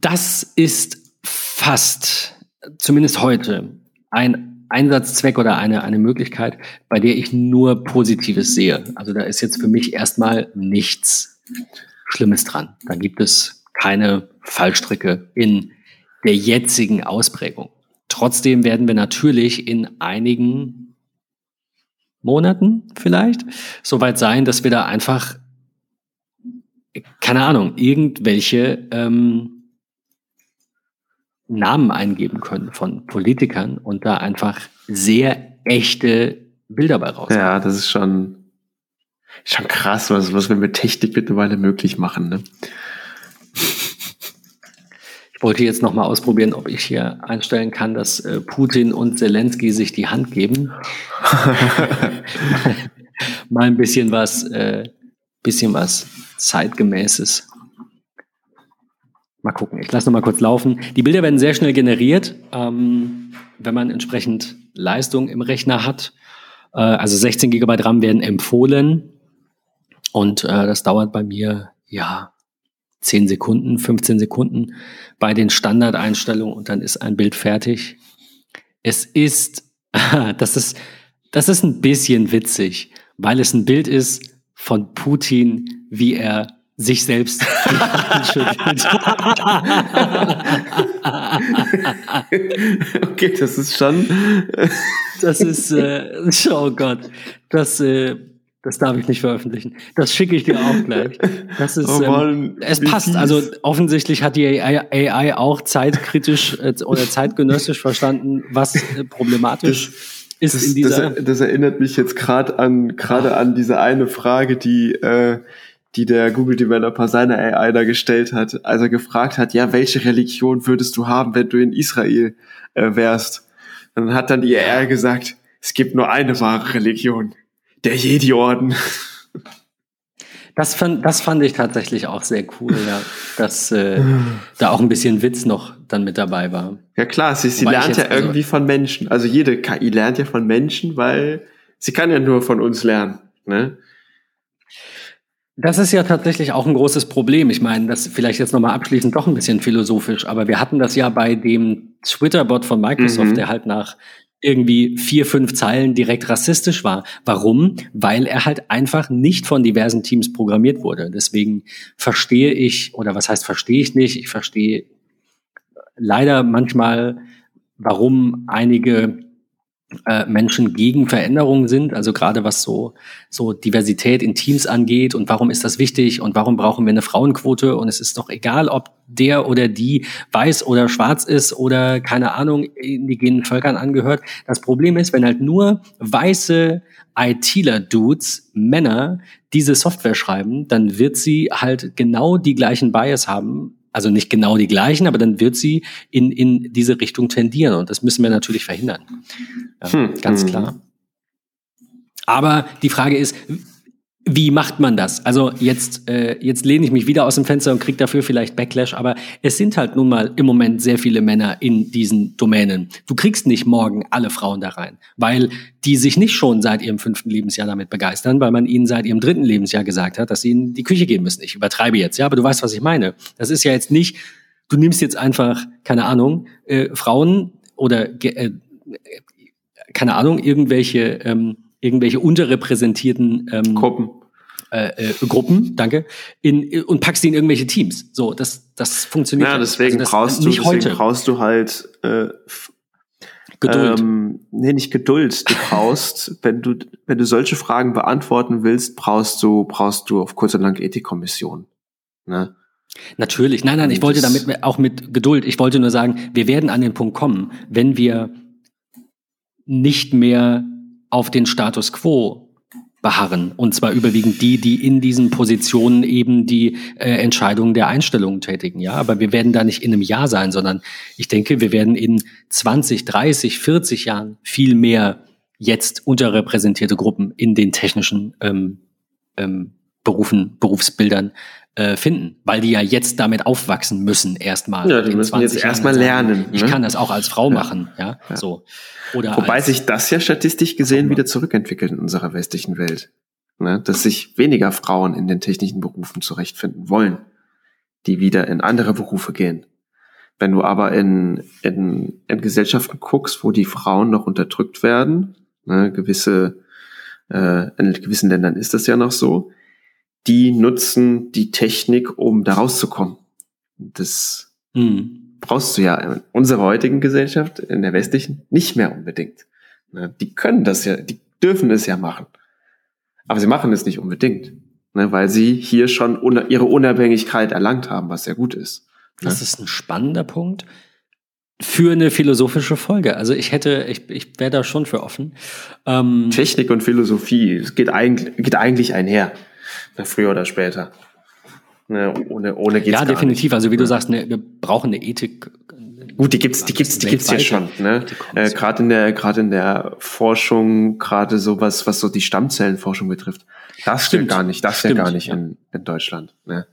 das ist fast, zumindest heute, ein Einsatzzweck oder eine, eine Möglichkeit, bei der ich nur Positives sehe. Also da ist jetzt für mich erstmal nichts Schlimmes dran. Da gibt es keine Fallstricke in der jetzigen Ausprägung. Trotzdem werden wir natürlich in einigen Monaten vielleicht soweit sein, dass wir da einfach, keine Ahnung, irgendwelche ähm, Namen eingeben können von Politikern und da einfach sehr echte Bilder bei raus. Ja, das ist schon, schon krass, was, was wir mit Technik mittlerweile möglich machen. Ne? Ich wollte jetzt noch mal ausprobieren, ob ich hier einstellen kann, dass äh, Putin und Zelensky sich die Hand geben. *laughs* *laughs* mal ein bisschen was, äh, bisschen was zeitgemäßes. Mal gucken. Ich lasse noch mal kurz laufen. Die Bilder werden sehr schnell generiert, ähm, wenn man entsprechend Leistung im Rechner hat. Äh, also 16 GB RAM werden empfohlen und äh, das dauert bei mir ja 10 Sekunden, 15 Sekunden bei den Standardeinstellungen und dann ist ein Bild fertig. Es ist, *laughs* das ist, das ist ein bisschen witzig, weil es ein Bild ist von Putin, wie er sich selbst okay, das ist schon. das ist, äh, oh Gott, das, äh, das darf ich nicht veröffentlichen. Das schicke ich dir auch gleich. Das ist, oh ähm, es passt. Fies. Also offensichtlich hat die AI auch zeitkritisch äh, oder zeitgenössisch verstanden, was äh, problematisch das, ist das, in dieser. Das, das, erinnert mich jetzt gerade an gerade an diese eine Frage, die äh, die der Google Developer seiner AI da gestellt hat, als er gefragt hat, ja, welche Religion würdest du haben, wenn du in Israel äh, wärst? Dann hat dann die AI gesagt, es gibt nur eine wahre Religion der Jedi-Orden. Das fand, das fand ich tatsächlich auch sehr cool, ja, dass äh, *sighs* da auch ein bisschen Witz noch dann mit dabei war. Ja klar, sie, sie lernt jetzt, ja also irgendwie von Menschen. Also jede KI lernt ja von Menschen, weil sie kann ja nur von uns lernen. Ne? Das ist ja tatsächlich auch ein großes Problem. Ich meine, das vielleicht jetzt nochmal abschließend doch ein bisschen philosophisch, aber wir hatten das ja bei dem Twitter-Bot von Microsoft, mhm. der halt nach irgendwie vier, fünf Zeilen direkt rassistisch war. Warum? Weil er halt einfach nicht von diversen Teams programmiert wurde. Deswegen verstehe ich, oder was heißt verstehe ich nicht? Ich verstehe leider manchmal, warum einige äh, Menschen gegen Veränderungen sind, also gerade was so, so Diversität in Teams angeht und warum ist das wichtig und warum brauchen wir eine Frauenquote und es ist doch egal, ob der oder die weiß oder schwarz ist oder keine Ahnung, indigenen Völkern angehört. Das Problem ist, wenn halt nur weiße ITler-Dudes, Männer, diese Software schreiben, dann wird sie halt genau die gleichen Bias haben also nicht genau die gleichen, aber dann wird sie in, in diese Richtung tendieren. Und das müssen wir natürlich verhindern. Ja, hm. Ganz hm. klar. Aber die Frage ist, wie macht man das? Also jetzt, äh, jetzt lehne ich mich wieder aus dem Fenster und kriege dafür vielleicht Backlash, aber es sind halt nun mal im Moment sehr viele Männer in diesen Domänen. Du kriegst nicht morgen alle Frauen da rein, weil die sich nicht schon seit ihrem fünften Lebensjahr damit begeistern, weil man ihnen seit ihrem dritten Lebensjahr gesagt hat, dass sie in die Küche gehen müssen. Ich übertreibe jetzt, ja, aber du weißt, was ich meine. Das ist ja jetzt nicht, du nimmst jetzt einfach, keine Ahnung, äh, Frauen oder äh, keine Ahnung, irgendwelche ähm, irgendwelche unterrepräsentierten ähm, Gruppen. Äh, äh, Gruppen, danke, in, und packst die in irgendwelche Teams. So, das, das funktioniert. Ja, deswegen also brauchst du, deswegen heute. brauchst du halt äh, Geduld. Ähm, nee, nicht Geduld. Du brauchst, *laughs* wenn du, wenn du solche Fragen beantworten willst, brauchst du, brauchst du auf kurz und lang Ethikkommission. Ne? Natürlich. Nein, nein, ich wollte damit auch mit Geduld. Ich wollte nur sagen, wir werden an den Punkt kommen, wenn wir nicht mehr auf den Status quo beharren. Und zwar überwiegend die, die in diesen Positionen eben die äh, Entscheidungen der Einstellungen tätigen. Ja, aber wir werden da nicht in einem Jahr sein, sondern ich denke, wir werden in 20, 30, 40 Jahren viel mehr jetzt unterrepräsentierte Gruppen in den technischen ähm, ähm, Berufen, Berufsbildern äh, finden, weil die ja jetzt damit aufwachsen müssen erstmal. Ja, die müssen jetzt erstmal lernen. Ne? Ich kann das auch als Frau ja. machen, ja, ja. so. Oder Wobei sich das ja statistisch gesehen wieder zurückentwickelt in unserer westlichen Welt. Ne? Dass sich weniger Frauen in den technischen Berufen zurechtfinden wollen, die wieder in andere Berufe gehen. Wenn du aber in, in, in Gesellschaften guckst, wo die Frauen noch unterdrückt werden, ne, gewisse, äh, in gewissen Ländern ist das ja noch so, die nutzen die Technik, um da rauszukommen. Das mhm. brauchst du ja in unserer heutigen Gesellschaft, in der westlichen, nicht mehr unbedingt. Die können das ja, die, dürfen es ja machen. Aber sie machen es nicht unbedingt, ne, weil sie hier schon ihre Unabhängigkeit erlangt haben, was sehr gut ist. Ne? Das ist ein spannender Punkt für eine philosophische Folge. Also ich hätte, ich, ich wäre da schon für offen. Ähm, Technik und Philosophie, es geht eigentlich, geht eigentlich einher, ne, früher oder später. Ne, ohne, ohne geht's Ja, definitiv. Nicht. Also wie du sagst, ne, wir brauchen eine Ethik. Gut, die gibt's, die gibt's, die gibt's hier schon. Ne? Äh, gerade in der, gerade in der Forschung, gerade sowas, was so die Stammzellenforschung betrifft, das stimmt gar nicht. Das stimmt gar nicht ja. in, in Deutschland. Ne?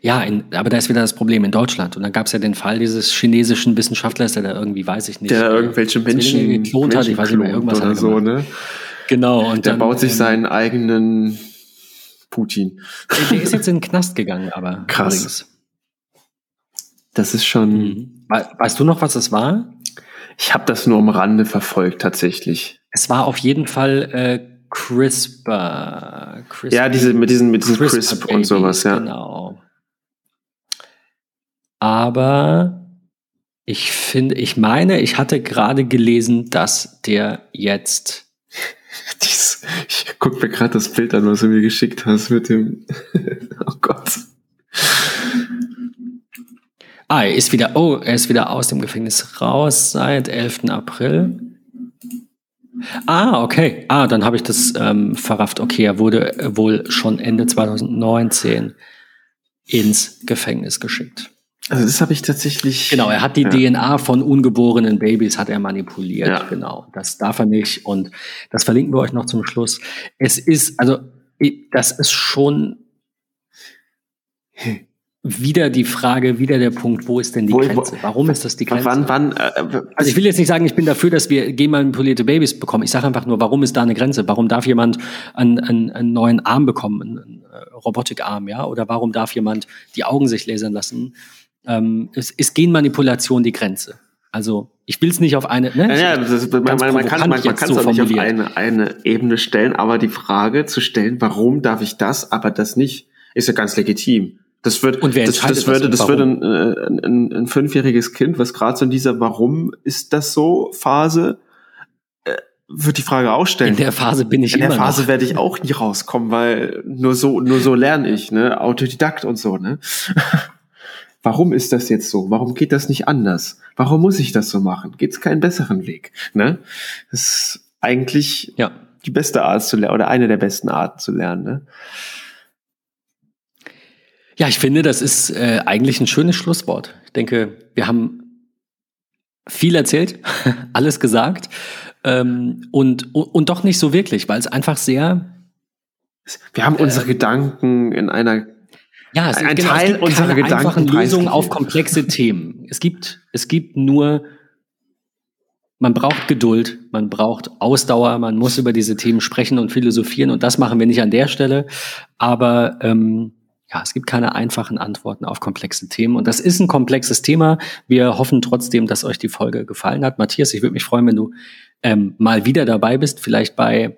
Ja, in, aber da ist wieder das Problem in Deutschland. Und dann gab es ja den Fall dieses chinesischen Wissenschaftlers, der da irgendwie, weiß ich nicht, der irgendwelche Menschen geklont hat, ich weiß nicht mehr, irgendwas oder so, ne? Genau. Und der dann, baut sich ähm, seinen eigenen Putin. Der ist jetzt in den Knast *laughs* gegangen, aber krass. Übrigens. Das ist schon. Mhm. Weißt du noch, was das war? Ich habe das nur am Rande verfolgt, tatsächlich. Es war auf jeden Fall äh, CRISPR. CRISPR. Ja, diese mit diesen mit diesen CRISP, CRISP und sowas, ja. Genau. Aber ich finde, ich meine, ich hatte gerade gelesen, dass der jetzt. *laughs* ich guck mir gerade das Bild an, was du mir geschickt hast mit dem. *laughs* oh Gott. Ah, er ist wieder, oh, er ist wieder aus dem Gefängnis raus seit 11. April. Ah, okay. Ah, dann habe ich das ähm, verrafft. Okay, er wurde wohl schon Ende 2019 ins Gefängnis geschickt. Also das habe ich tatsächlich. Genau, er hat die ja. DNA von ungeborenen Babys hat er manipuliert. Ja. Genau, das darf er nicht und das verlinken wir euch noch zum Schluss. Es ist also das ist schon wieder die Frage, wieder der Punkt, wo ist denn die wo, Grenze? Warum ist das die Grenze? Wann, wann, äh, also ich will jetzt nicht sagen, ich bin dafür, dass wir genmanipulierte Babys bekommen. Ich sage einfach nur, warum ist da eine Grenze? Warum darf jemand einen, einen, einen neuen Arm bekommen, einen äh, Robotikarm, ja? Oder warum darf jemand die Augen sich lasern lassen? Ähm, ist, ist Genmanipulation die Grenze. Also ich will es nicht auf eine. Ne? Ja, ja das, man, man, man kann es so nicht auf eine, eine Ebene stellen, aber die Frage zu stellen, warum darf ich das, aber das nicht, ist ja ganz legitim. Das wird, und wer das, das würde, das, das würde ein, äh, ein, ein, ein fünfjähriges Kind, was gerade so in dieser Warum ist das so Phase, äh, wird die Frage auch stellen. In der Phase bin ich In der Phase noch. werde ich auch nie rauskommen, weil nur so, nur so lerne ich, ne? Autodidakt und so, ne? *laughs* warum ist das jetzt so? Warum geht das nicht anders? Warum muss ich das so machen? Geht es keinen besseren Weg? Ne? Das ist eigentlich ja. die beste Art zu lernen oder eine der besten Arten zu lernen. Ne? Ja, ich finde, das ist äh, eigentlich ein schönes Schlusswort. Ich denke, wir haben viel erzählt, *laughs* alles gesagt ähm, und, und doch nicht so wirklich, weil es einfach sehr. Wir haben unsere äh, Gedanken in einer ja, es, ein genau, Teil es gibt unserer Gedanken einfachen Lösungen auf komplexe Themen. Es gibt, es gibt nur, man braucht Geduld, man braucht Ausdauer, man muss über diese Themen sprechen und philosophieren und das machen wir nicht an der Stelle. Aber ähm, ja, es gibt keine einfachen Antworten auf komplexe Themen und das ist ein komplexes Thema. Wir hoffen trotzdem, dass euch die Folge gefallen hat. Matthias, ich würde mich freuen, wenn du ähm, mal wieder dabei bist, vielleicht bei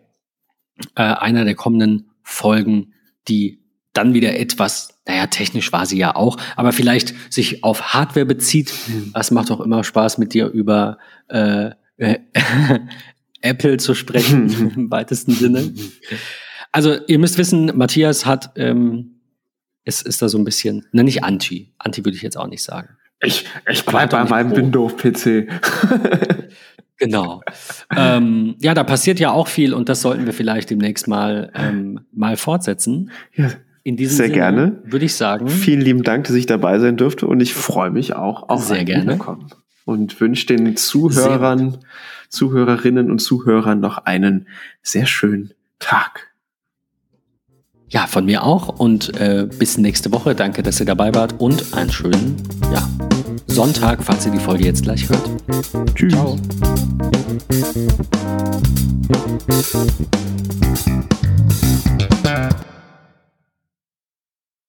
äh, einer der kommenden Folgen, die dann wieder etwas, naja, technisch war sie ja auch, aber vielleicht sich auf Hardware bezieht. Mhm. Das macht auch immer Spaß, mit dir über äh, äh, *laughs* Apple zu sprechen, *laughs* im weitesten Sinne. Also ihr müsst wissen, Matthias hat, ähm, es ist da so ein bisschen, ne, nicht Anti. Anti würde ich jetzt auch nicht sagen. Ich, ich bleib bei meinem Windows-PC. *laughs* Genau. ähm, ja, da passiert ja auch viel und das sollten wir vielleicht demnächst mal, ähm, mal fortsetzen. Ja, in diesem Sehr Sinne gerne. würde ich sagen. Vielen lieben Dank, dass ich dabei sein durfte und ich freue mich auch auf Sehr gerne. Und wünsche den Zuhörern, Zuhörerinnen und Zuhörern noch einen sehr schönen Tag. Ja, von mir auch und äh, bis nächste Woche. Danke, dass ihr dabei wart und einen schönen ja, Sonntag, falls ihr die Folge jetzt gleich hört. Tschüss. Ciao.